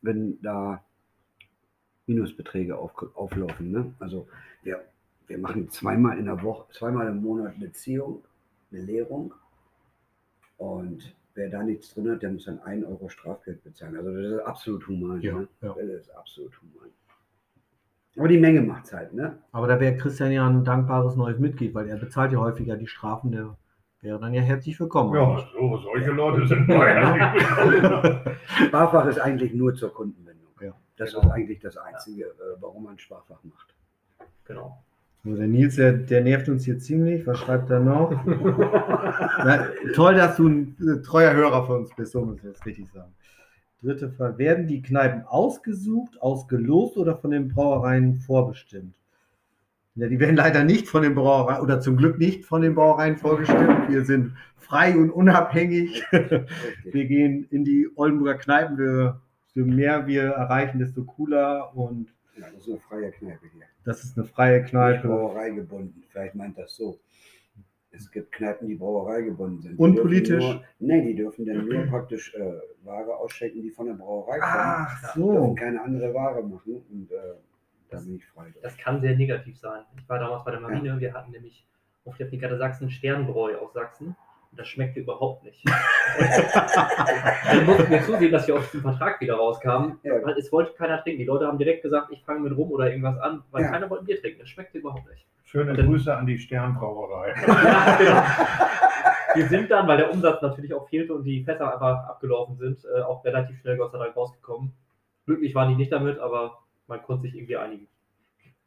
wenn da Minusbeträge auf, auflaufen. Ne? Also wir, wir machen zweimal in der Woche, zweimal im Monat eine Ziehung, eine Lehrung. Und wer da nichts drin hat, der muss dann 1 Euro Strafgeld bezahlen. Also das ist absolut human. Ja, ne? ja. Das ist absolut human. Aber die Menge macht es halt, ne? Aber da wäre Christian ja ein dankbares neues Mitglied, weil er bezahlt ja häufiger die Strafen. Der wäre dann ja herzlich willkommen. Ja, so, solche Leute sind bei <laughs> Sparfach ist eigentlich nur zur Kundenbindung. Ja. Das Genau. ist eigentlich das Einzige, äh, warum man Sparfach macht. Genau. So, der Nils, der, der nervt uns hier ziemlich. Was schreibt er noch? <laughs> Na, toll, dass du ein äh, treuer Hörer von uns bist, so muss ich das richtig sagen. Dritte Frage. Werden die Kneipen ausgesucht, ausgelost oder von den Brauereien vorbestimmt? Ja, die werden leider nicht von den Brauereien oder zum Glück nicht von den Brauereien vorbestimmt. Wir sind frei und unabhängig. Richtig. Wir gehen in die Oldenburger Kneipen. Wir, je mehr wir erreichen, desto cooler. Und Ja, das ist eine freie Kneipe hier. das ist eine freie Nicht Kneipe. Brauerei gebunden. Vielleicht meint das so. Es gibt Kneipen, die Brauerei gebunden sind. Und politisch? Nur, nee, die dürfen dann nur praktisch äh, Ware ausschenken, die von der Brauerei kommt. Ach Dürfen so. keine andere Ware machen und äh, da bin ich frei. Das kann sehr negativ sein. Ich war damals bei der Marine, wir hatten nämlich auf der Brigade Sachsen Sternbräu aus Sachsen. Das schmeckte überhaupt nicht. <laughs> Dann mussten wir zusehen, dass wir aus dem Vertrag wieder rauskamen. Ja. Weil es wollte keiner trinken. Die Leute haben direkt gesagt, ich fange mit rum oder irgendwas an, weil Ja. keiner wollte Bier trinken. Das schmeckte überhaupt nicht. Schöne Grüße an die Sternbrauerei. <laughs> Ja, genau. Wir sind dann, weil der Umsatz natürlich auch fehlte und die Fässer einfach abgelaufen sind, äh, auch relativ schnell Gott sei Dank rausgekommen. Glücklich waren die nicht damit, aber man konnte sich irgendwie einigen.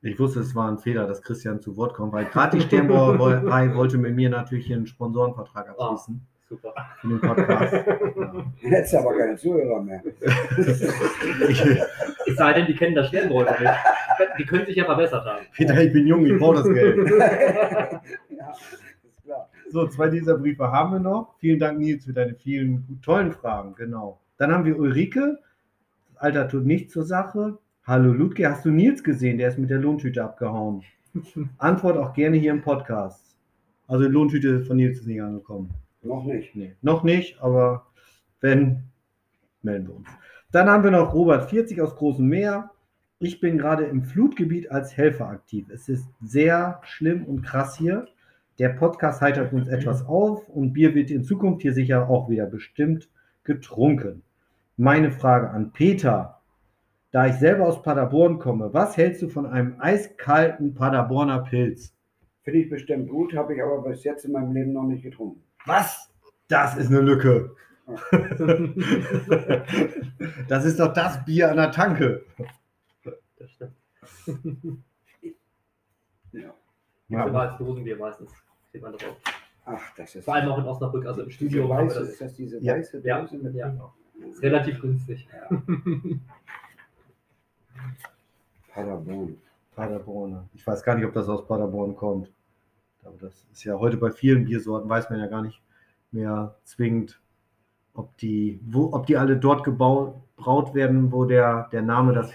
Ich wusste, es war ein Fehler, dass Christian zu Wort kommt, weil gerade die Sternbrauerei <laughs> wollte mit mir natürlich hier einen Sponsorenvertrag abschließen Super. für den Podcast. <laughs> Ja. Jetzt aber keine Zuhörer mehr. <laughs> Ich, Es sei denn, die kennen das Sternbräu noch nicht. Die können sich ja verbessert haben. Peter, ich bin jung, ich brauche das Geld. ja. So, zwei dieser Briefe haben wir noch. Vielen Dank, Nils, für deine vielen tollen Fragen. Genau. Dann haben wir Ulrike. Das Alter tut nichts zur Sache. Hallo Ludger, hast du Nils gesehen? Der ist mit der Lohntüte abgehauen. <laughs> Antwort auch gerne hier im Podcast. Also die Lohntüte von Nils ist nicht angekommen. Noch nicht. Nee, noch nicht, aber wenn, melden wir uns. Dann haben wir noch Robert 40 aus Großem Meer. Ich bin gerade im Flutgebiet als Helfer aktiv. Es ist sehr schlimm und krass hier. Der Podcast heitert uns etwas auf und Bier wird in Zukunft hier sicher auch wieder bestimmt getrunken. Meine Frage an Peter. Da ich selber aus Paderborn komme, was hältst du von einem eiskalten Paderborner Pilz? Finde ich bestimmt gut, habe ich aber bis jetzt in meinem Leben noch nicht getrunken. Was? Das ist eine Lücke. <laughs> das ist doch das Bier an der Tanke. Das stimmt. <laughs> Ja. Ja. Immer als Dosenbier meistens. Sieht man drauf. Ach, das ist. Vor allem auch in Osnabrück, also im Studio. weiße, das ist das diese Ja. weiße Ja. Dose mit Ja. ist relativ günstig. Ja. <laughs> Paderborn. Paderborn. Ich weiß gar nicht, ob das aus Paderborn kommt. Aber das ist ja heute bei vielen Biersorten, weiß man ja gar nicht mehr zwingend, ob die, wo, ob die alle dort gebaut, braut werden, wo der, der Name das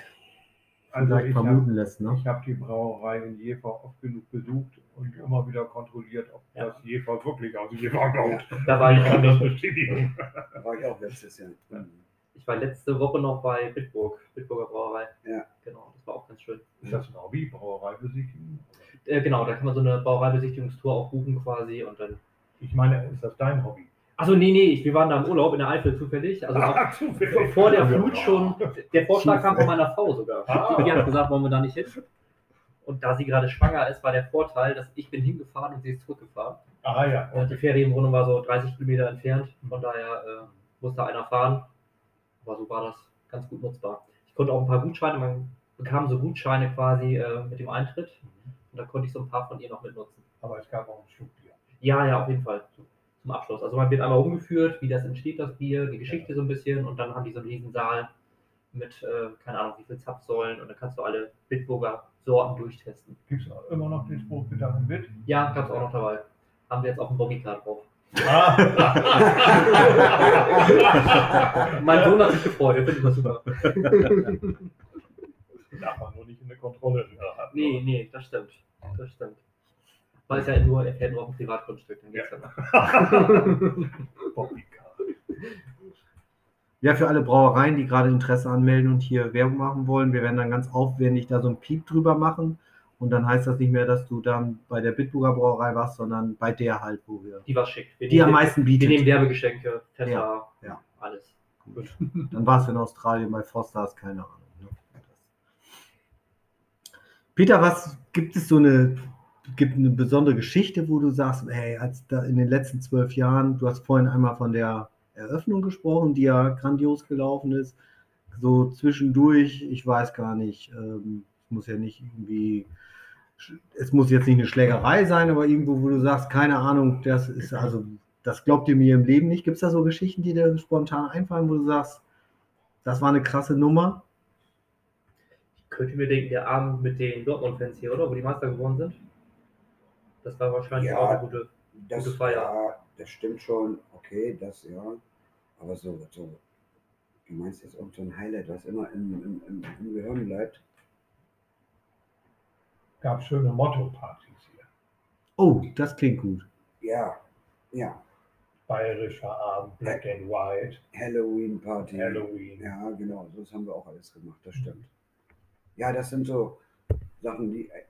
Also vielleicht ich vermuten habe lässt. Ne? hab die Brauerei in Jever oft genug besucht und immer wieder kontrolliert, ob Ja. das Jever wirklich aus Jever kommt. Da war ich, <laughs> Ich kann das bestätigen. Da war ich auch letztes Jahr. Mhm. Ich war letzte Woche noch bei Bitburg, Bitburger Brauerei. Ja. Genau, das war auch ganz schön. Ist das ein Hobby, Brauereibesichtigung? Äh, genau, da kann man so eine Brauereibesichtigungstour auch buchen quasi und dann. Ich meine, ist das dein Hobby? Achso, nee, nee, ich, wir waren da im Urlaub in der Eifel zufällig. Also auch Ah, <laughs> zufällig. vor der Flut schon. Der Vorschlag kam von meiner Frau sogar. Ah. Die hat gesagt, wollen wir da nicht hin? Und da sie gerade schwanger ist, war der Vorteil, dass ich bin hingefahren und sie ist zurückgefahren. Ah ja. Und die Ferienwohnung war so 30 Kilometer entfernt. Von daher äh, musste einer fahren. Aber so war das ganz gut nutzbar. Ich konnte auch ein paar Gutscheine, man bekam so Gutscheine quasi äh, mit dem Eintritt. Und da konnte ich so ein paar von ihr noch mitnutzen. Aber es gab auch ein Schluck Bier. Ja, ja, auf jeden Fall. Zum Abschluss. Also man wird einmal rumgeführt, wie das entsteht, das Bier, die Geschichte so ein bisschen. Und dann haben die so einen riesen Saal mit, äh, keine Ahnung, wie viel Zapfsäulen. Und dann kannst du alle Bitburger Sorten durchtesten. Gibt es immer noch den Spruch Gedanken mit? Ja, gab es auch noch dabei. Haben wir jetzt auf dem Bobbycard drauf. Ah. <laughs> Mein Sohn hat sich gefreut, er findet das super. Darf man nur nicht in der Kontrolle haben. Nee, nee, das stimmt. Das stimmt. Weil es ja nur, er fährt nur auf dem Privatgrundstück, dann geht's ja. <laughs> Ja, für alle Brauereien, die gerade Interesse anmelden und hier Werbung machen wollen, wir werden dann ganz aufwendig da so ein Piep drüber machen. Und dann heißt das nicht mehr, dass du dann bei der Bitburger Brauerei warst, sondern bei der halt, wo wir. Die war schick. Wir Die am meisten Wir nehmen bietet. Werbegeschenke, Fässer, Ja, ja. alles. Gut. Dann warst du in Australien bei Foster's, keine Ahnung. Ne? Peter, was gibt es so eine, gibt eine besondere Geschichte, wo du sagst, hey, als da in den letzten zwölf Jahren, du hast vorhin einmal von der Eröffnung gesprochen, die ja grandios gelaufen ist, so zwischendurch, ich weiß gar nicht, ähm, muss ja nicht irgendwie, es muss jetzt nicht eine Schlägerei sein, aber irgendwo, wo du sagst, keine Ahnung, das ist also, das glaubt ihr mir im Leben nicht. Gibt es da so Geschichten, die dir spontan einfallen, wo du sagst, das war eine krasse Nummer? Ich könnte mir denken, der Abend mit den Dortmund-Fans hier, oder? Wo die Meister geworden sind. Das war wahrscheinlich Ja. auch eine gute. Das, Gute Feier. ja, das stimmt schon. Okay, das ja. Aber so, so du meinst jetzt auch so ein Highlight, was immer im, im, im, im Gehirn bleibt. Gab schöne Motto-Partys hier. Oh, das klingt gut. Ja, ja. Bayerischer Abend, Black and White, Halloween-Party. Halloween. Ja, genau, das haben wir auch alles gemacht, das stimmt. Ja, das sind so Sachen, die äh,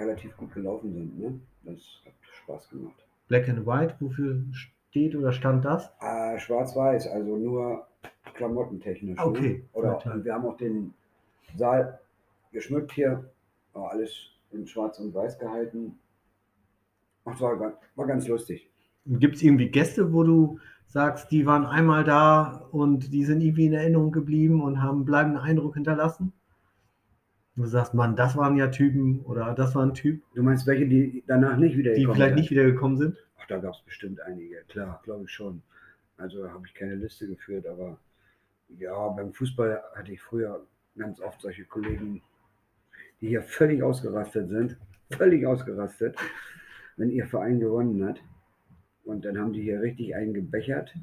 relativ gut gelaufen sind. Ne? Das hat Spaß gemacht. Black and White, wofür steht oder stand das? Äh, Schwarz-Weiß, also nur klamottentechnisch. Okay, Ne? Oder total. und wir haben auch den Saal geschmückt hier, war alles in Schwarz und Weiß gehalten. Ach, das war, war ganz lustig. Gibt es irgendwie Gäste, wo du sagst, die waren einmal da und die sind irgendwie in Erinnerung geblieben und haben einen bleibenden Eindruck hinterlassen? Du sagst, Mann, das waren ja Typen oder das war ein Typ, Du meinst welche, die danach nicht wieder die vielleicht nicht wiedergekommen sind? Ach, da gab es bestimmt einige, klar, glaube ich schon. Also habe ich keine Liste geführt, aber ja, beim Fußball hatte ich früher ganz oft solche Kollegen, die hier völlig ausgerastet sind, völlig ausgerastet, wenn ihr Verein gewonnen hat. Und dann haben die hier richtig einen gebechert,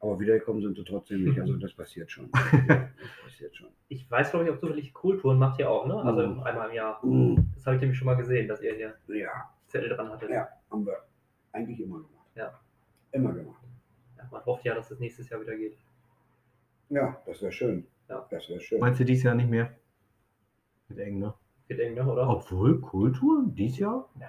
aber wiedergekommen sind sie trotzdem nicht. Also das passiert schon. <laughs> Das passiert schon. Ich weiß, glaube ich, auch zufällig Kulturen macht ihr auch, ne? Also Mhm. einmal im Jahr. Mm, Das habe ich nämlich schon mal gesehen, dass ihr hier Ja, Zettel dran hattet. ja, haben wir eigentlich immer gemacht. Ja. Immer gemacht. Ja, man hofft ja, dass es nächstes Jahr wieder geht. Ja, das wäre schön. Ja. Das wäre schön. Meinst du dieses Jahr nicht mehr? Wird eng, ne? Wird eng, ne, oder? Obwohl, Kultur, dies Jahr? Nein,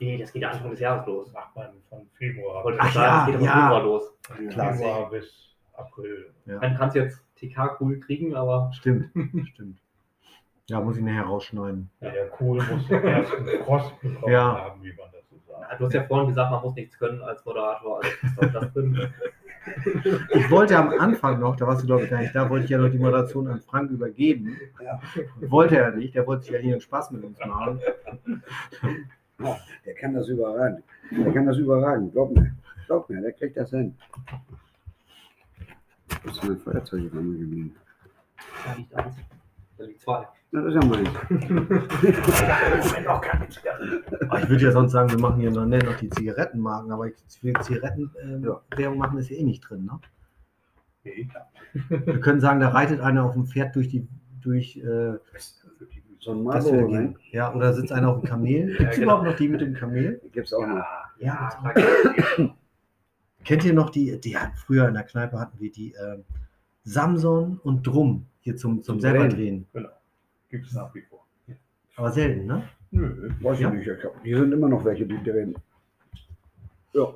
Nee, das geht ja Anfang des Jahres los. das macht man von Februar, Wollte Ach ich sagen, ja, es geht ja. Februar los. von klar. Februar bis April. Man kann es jetzt TK cool kriegen, aber Stimmt, stimmt. Ja, muss ich nachher rausschneiden. Ja. Der Kohl muss den ersten Frost bekommen Ja. haben, wie man das so sagt. du hast ja vorhin gesagt, man muss nichts können als Moderator. Also was das drin? <laughs> Ich wollte am Anfang noch, da warst du glaube ich gar nicht da, wollte ich ja noch die Moderation an Frank übergeben. Ja. Wollte er nicht, der wollte sich ja hier einen Spaß mit uns machen. Ja, der kann das überragend. Der kann das überragend. Glaub mir. Glaub mir, der kriegt das hin. Wo ist mein Feuerzeug einmal geblieben? Da liegt eins. Da liegt zwei. Na, das ist ja meins. <laughs> ich würde ja sonst sagen, wir machen hier noch, nennen noch die Zigarettenmarken, aber Zigarettenwerbung Ja. Werbung machen ist ja eh nicht drin. Ne? Nee, klar. Wir können sagen, da reitet einer auf dem Pferd durch die durch äh, So ein Marlboro gehen. rein. Ja, oder sitzt einer auf dem Kamel? Gibt es genau. überhaupt noch die mit dem Kamel? Gibt es auch noch. Ja, Ja, da Kennt ihr noch die, die hatten früher in der Kneipe hatten wir die ähm, Samson und Drum hier zum, zum selber Drehen. drehen. gibt es nach wie vor. Aber selten, ne? Nö. Weiß ich Ja. nicht. Ich glaub, Die sind immer noch welche, die drehen. Ja.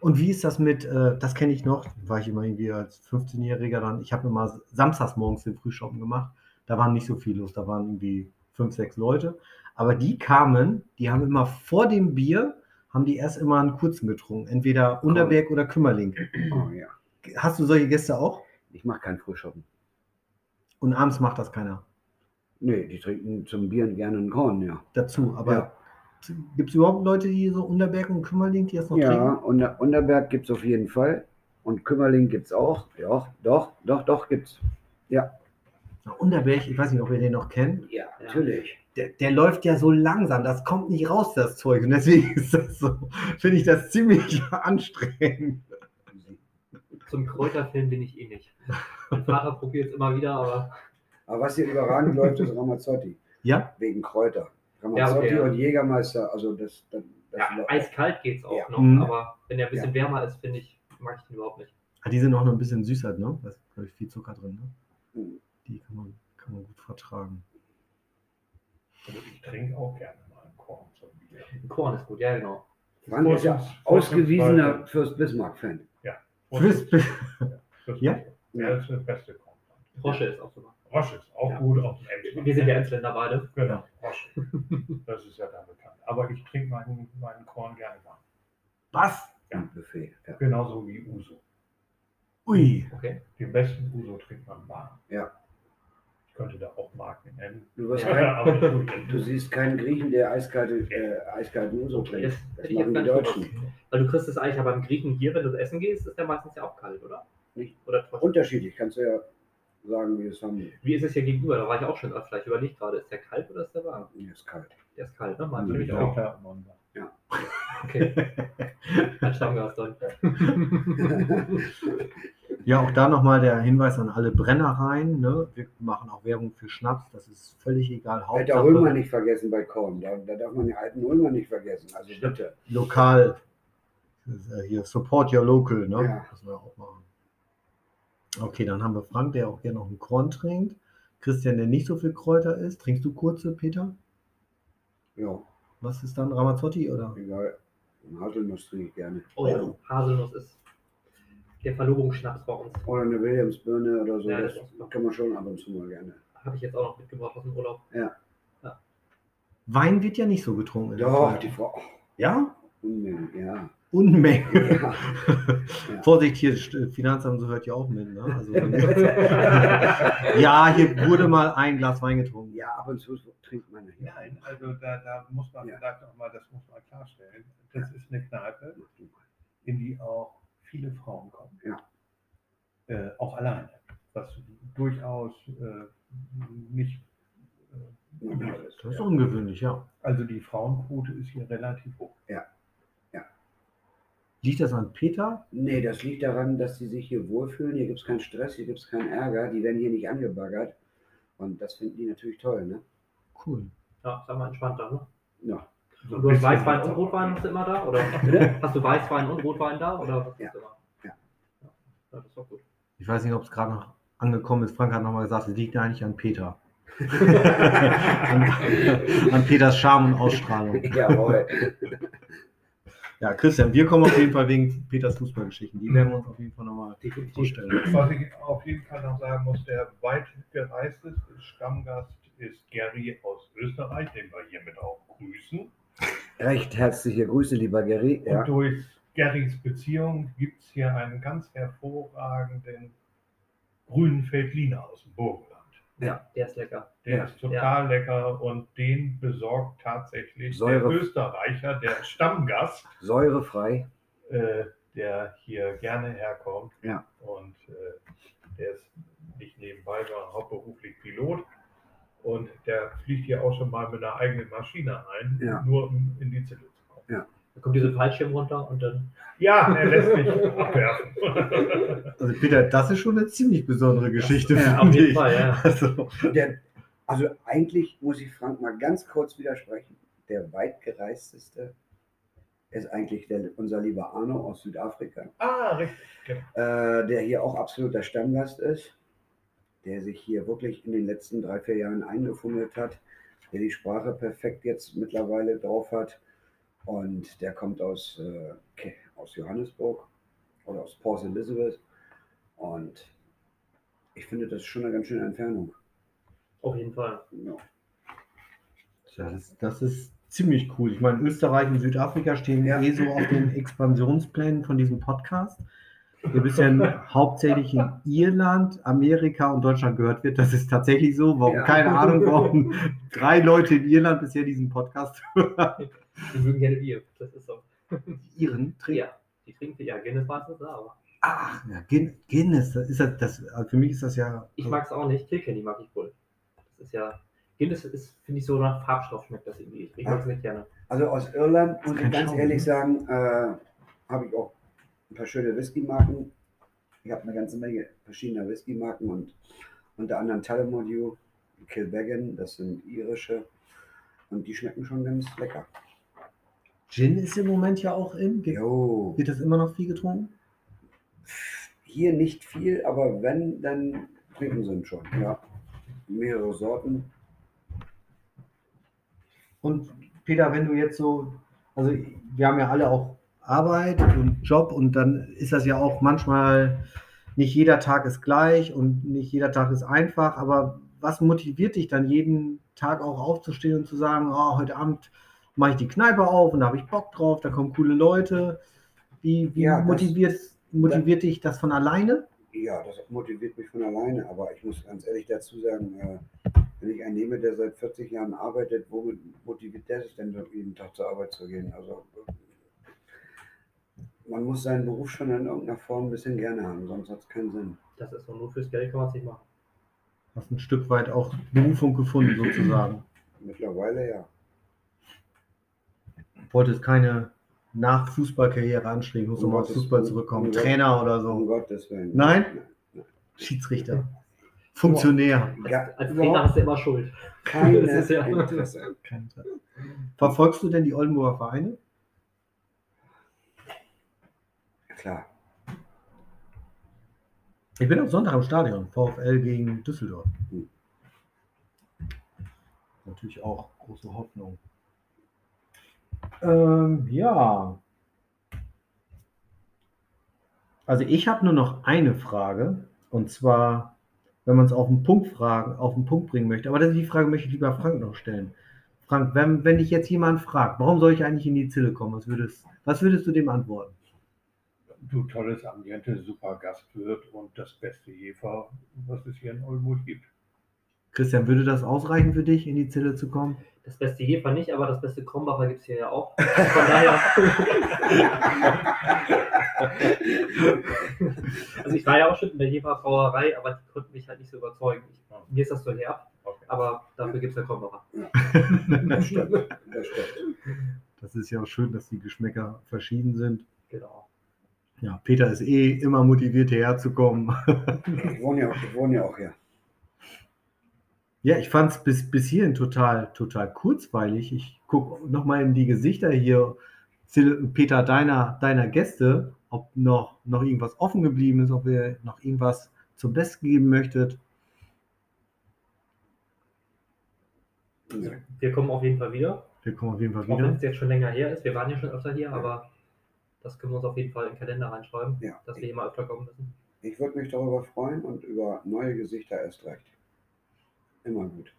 Und wie ist das mit, äh, das kenne ich noch, war ich immer irgendwie als 15-Jähriger dann, ich habe mal samstags morgens den Frühschoppen gemacht, da waren nicht so viel los, da waren irgendwie fünf, sechs Leute, aber die kamen, die haben immer vor dem Bier, haben die erst immer einen kurzen getrunken, entweder Unterberg oder Kümmerling. Oh, ja. Hast du solche Gäste auch? Ich mache keinen Frühschoppen. Und abends macht das keiner Nee, die trinken zum Bier gerne einen Korn, ja. dazu, aber Ja. gibt es überhaupt Leute, die so Unterberg und Kümmerling, die das noch Ja, trinken? Unter, Unterberg gibt es auf jeden Fall. Und Kümmerling gibt es auch. Doch, doch, doch, doch gibt's. Ja. Na, Unterberg, ich weiß nicht, ob ihr den noch kennt. Ja, Ja. natürlich. der, der läuft ja so langsam, das kommt nicht raus, das Zeug. Und deswegen <laughs> ist das so, finde ich das ziemlich <laughs> anstrengend. Zum Kräuterfilm bin ich eh nicht. Mein Vater probiert es immer wieder, aber Aber was hier überragend läuft, ist Ramazzotti. Ja? Wegen Kräuter. Ja, Ramazzotti okay, ja. und Jägermeister, also das, das, das ja, eiskalt geht's auch Ja. noch. Mhm. Aber wenn der ein bisschen wärmer ist, finde ich, mag ich den überhaupt nicht. Ah, Die sind auch noch ein bisschen süßer, ne? Da ist, glaube ich, viel Zucker drin, ne? Mhm. Die kann man, kann man gut vertragen. Also ich trinke auch gerne mal einen Korn Bier. Korn ist gut, ja genau. Frank ist ja ausgewiesener Fürst Bismarck-Fan. Fürst, Fürst- Ja? Ja, das ist das beste Korn. Frosche ist auch super. Roche ist auch Ja. gut. Auch. Wir sind ja Emsländer beide. Genau, Roche. Das ist ja da bekannt. Aber ich trinke meinen, meinen Korn gerne warm. was? Im Buffet. Ja. Genauso wie Uso. Ui. Okay. Den besten Uso trinkt man warm. Ja. Ich könnte da auch Marken nennen. Du, Ja, kein, aber ich du siehst keinen Griechen, der eiskalte, äh, eiskalten Uso trinkt. Das Das ich machen die Deutschen. Weil du kriegst es eigentlich ja beim Griechen hier, wenn du essen gehst, ist der meistens ja auch kalt, oder? Nicht. Oder Unterschiedlich, kannst du ja sagen, wie es haben. Wie ist es hier gegenüber? Da war ich auch schon öfter. Ich überlege gerade, ist der kalt oder ist der warm? Nee, ist kalt. Der ist kalt, ne? Meint Ja, nämlich Ja, auch. <laughs> klar, Mann. Okay. Ein <laughs> Stammgast dann. <laughs> Ja, auch da nochmal der Hinweis an alle Brennereien. Ne? Wir machen auch Werbung für Schnaps, das ist völlig egal. Alter Römer nicht vergessen bei Korn. Da, da darf man den alten Römer nicht vergessen. Also bitte. lokal. Das äh, Hier, support your local, ne? Ja. Müssen wir auch machen. Okay, dann haben wir Frank, der auch gerne noch einen Korn trinkt. Christian, der nicht so viel Kräuter isst. Trinkst du kurze, Peter? Ja, Was ist dann Ramazzotti oder? egal. Eine Haselnuss trinke ich gerne. Oh ja, Haselnuss ist der Verlobungsschnaps bei uns. Oder eine Williamsbirne oder so. Ja, das das kann man schon ab und zu mal gerne. Habe ich jetzt auch noch mitgebracht aus dem Urlaub. Wein wird ja nicht so getrunken. Doch, die Frau. Oh, Ja? Unmengen, ja. Ja. Vorsicht, hier, Finanzamt so hört ja auch mit. Ne? Also, <laughs> ja, hier wurde mal ein Glas Wein getrunken. Ja, ab und zu trinkt man ja. Nein, also da, da muss man Ja. vielleicht auch mal, das muss man klarstellen. Das ist eine Kneipe, in die auch viele Frauen kommen. Ja. Äh, auch alleine. Was durchaus äh, nicht äh, üblich ist. Das ist ungewöhnlich, ja. Also die Frauenquote ist hier relativ hoch. Liegt das an Peter? Nee, das liegt daran, dass sie sich hier wohlfühlen. Hier gibt es keinen Stress, hier gibt es keinen Ärger. Die werden hier nicht angebaggert. Und das finden die natürlich toll, ne? Cool. Ja, sag mal entspannter, ne? Ja. So Und du hast Weißwein und Rotwein hast du immer da? Oder hast du Weißwein und Rotwein da? Oder? Ja. ja. Ja, das ist doch gut. Ich weiß nicht, ob es gerade noch angekommen ist. Frank hat nochmal gesagt, es liegt eigentlich an Peter. <laughs> an, an Peters Charme und Ausstrahlung. Jawohl. Ja, Christian, wir kommen auf jeden Fall wegen Peters Fußballgeschichten. Die werden wir uns auf jeden Fall nochmal vorstellen. Was ich auf jeden Fall noch sagen muss, der weit gereisteste Stammgast ist Gary aus Österreich, den wir hiermit auch grüßen. Recht herzliche Grüße, lieber Gary. Und Ja. durch Gerrys Beziehung gibt es hier einen ganz hervorragenden grünen Feldliner aus dem Burgenland. Ja, der ist lecker. Der Ja. ist total lecker und den besorgt tatsächlich Säure- der Österreicher, der Stammgast, Säurefrei. äh, der hier gerne herkommt. Ja. Und äh, der ist nicht nebenbei, sondern hauptberuflich Pilot. Und der fliegt hier auch schon mal mit einer eigenen Maschine ein, Ja. nur um in die Zelle zu kommen. Da kommt dieser Fallschirm runter und dann. Ja, er lässt mich abwerfen. <laughs> Also Peter, das ist schon eine ziemlich besondere Geschichte. Ja, auf jeden ich. Fall, ja. Also, Der, also eigentlich muss ich Frank mal ganz kurz widersprechen. Der weitgereisteste ist eigentlich der, unser lieber Arno aus Südafrika, ah, richtig. Genau. äh, der hier auch absoluter Stammgast ist, der sich hier wirklich in den letzten drei, vier Jahren eingefummelt hat, der die Sprache perfekt jetzt mittlerweile drauf hat. Und der kommt aus, äh, aus Johannesburg oder aus Port Elizabeth. Und ich finde, das ist schon eine ganz schöne Entfernung. Auf jeden Fall. Ja. ja, das, das ist ziemlich cool. Ich meine, Österreich und Südafrika stehen Ja. eh so auf den Expansionsplänen von diesem Podcast. Wir bisher hauptsächlich in Irland, Amerika und Deutschland gehört wird. Das ist tatsächlich so. Warum? Ja. Keine Ahnung, warum drei Leute in Irland bisher diesen Podcast hören. <laughs> Die mögen gerne Bier. Das ist so. Iren trinken. Ja, die trinken ja Guinness meistens, ja, aber. Ach, ja, Guin- Guinness, das ist das, das, also für mich ist das ja. Ich mag es auch nicht. Kilkenny mag ich wohl. Das ist ja. Guinness ist, finde ich, so nach Farbstoff schmeckt das irgendwie. Ich mag es nicht gerne. Also aus Irland, muss ich ganz Schaum, ehrlich ne? sagen, äh, habe ich auch ein paar schöne Whisky-Marken. Ich habe eine ganze Menge verschiedener Whisky-Marken und unter anderem Tullamore, Kilbeggan, das sind irische und die schmecken schon ganz lecker. Gin ist im Moment ja auch in. Ge- Jo, Wird das immer noch viel getrunken? hier nicht viel, aber wenn, dann trinken sie schon. Ja, mehrere Sorten. Und Peter, wenn du jetzt so, also wir haben ja alle auch Arbeit und Job und dann ist das ja auch manchmal, nicht jeder Tag ist gleich und nicht jeder Tag ist einfach, aber was motiviert dich dann jeden Tag auch aufzustehen und zu sagen, oh, heute Abend mache ich die Kneipe auf und da habe ich Bock drauf, da kommen coole Leute. Wie, wie Ja, das- motiviert, motiviert dich das von alleine? Ja, das motiviert mich von alleine, aber ich muss ganz ehrlich dazu sagen, äh, wenn ich einen nehme, der seit 40 Jahren arbeitet, womit motiviert der sich denn jeden Tag zur Arbeit zu gehen? Also man muss seinen Beruf schon in irgendeiner Form ein bisschen gerne haben, sonst hat es keinen Sinn. Das ist so. Nur fürs Geld kann man es nicht machen. Hast ein Stück weit auch Berufung gefunden sozusagen. Mittlerweile ja. Wolltest keine Nach-Fußballkarriere anstreben, musst du Um mal auf Gottes- Fußball zurückkommen. um Gott- Trainer oder Um so. Gottes Willen. Nein? Nein. Schiedsrichter. Funktionär. Ja, Als Trainer hast du immer Schuld. keine <laughs> Das ist ja- Interesse. Kein Interesse. Verfolgst du denn die Oldenburger Vereine? Klar. Ich bin am Sonntag im Stadion. VfL gegen Düsseldorf. Hm. Natürlich auch große Hoffnung. Ähm, ja. Also ich habe nur noch eine Frage. Und zwar, wenn man es auf den Punkt fragen, auf den Punkt bringen möchte. Aber das, die Frage möchte ich lieber Frank noch stellen. Frank, wenn, wenn dich jetzt jemand fragt, warum soll ich eigentlich in die Zille kommen? Was würdest, was würdest du dem antworten? Du tolles Ambiente, super Gastwirt und das beste Jefer, was es hier in Oldenburg gibt. Christian, würde das ausreichen für dich, in die Zille zu kommen? Das beste Jefer nicht, aber das beste Krombacher gibt es hier ja auch. <laughs> Von daher. also ich war ja auch schon in der Jefer Brauerei, aber die konnten mich halt nicht so überzeugen. Ich, mir ist das so herb, Okay. aber dafür gibt es ja Krombacher. Das stimmt. Das stimmt. Das ist ja auch schön, dass die Geschmäcker verschieden sind. Genau. Ja, Peter ist eh immer motiviert, hierher zu kommen. Ich wohne ja, ich wohne ja auch hier. Ja, ich fand es bis, bis hierhin total, total kurzweilig. Ich gucke nochmal in die Gesichter hier, Peter, deiner, deiner Gäste, ob noch, noch irgendwas offen geblieben ist, ob ihr noch irgendwas zum Besten geben möchtet. Wir kommen auf jeden Fall wieder. Wir kommen auf jeden Fall Auch wenn wieder. es jetzt schon länger her ist. Wir waren ja schon öfter hier, aber das können wir uns auf jeden Fall in den Kalender reinschreiben, Ja. dass wir hier mal öfter kommen müssen. Ich würde mich darüber freuen und über neue Gesichter erst recht. Immer gut.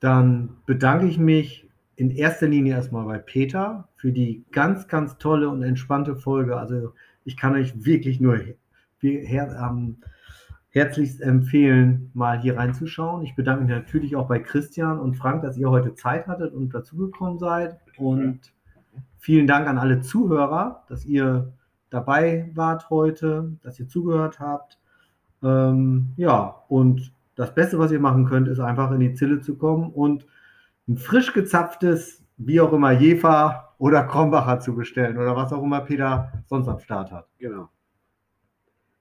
Dann bedanke ich mich in erster Linie erstmal bei Peter für die ganz, ganz tolle und entspannte Folge. Also ich kann euch wirklich nur her ähm, herzlichst empfehlen, mal hier reinzuschauen. Ich bedanke mich natürlich auch bei Christian und Frank, dass ihr heute Zeit hattet und dazugekommen seid. Und vielen Dank an alle Zuhörer, dass ihr dabei wart heute, dass ihr zugehört habt. Ähm, ja, und das Beste, was ihr machen könnt, ist einfach in die Zille zu kommen und ein frisch gezapftes, wie auch immer, Jefer oder Krombacher zu bestellen oder was auch immer Peter sonst am Start hat. Genau.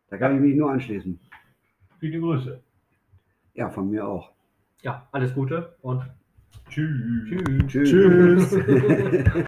Da kann ich mich nur anschließen. Viele Grüße. Ja, von mir auch. Ja, alles Gute und Tschüss. tschüss. Tschüss. Tschüss. <laughs>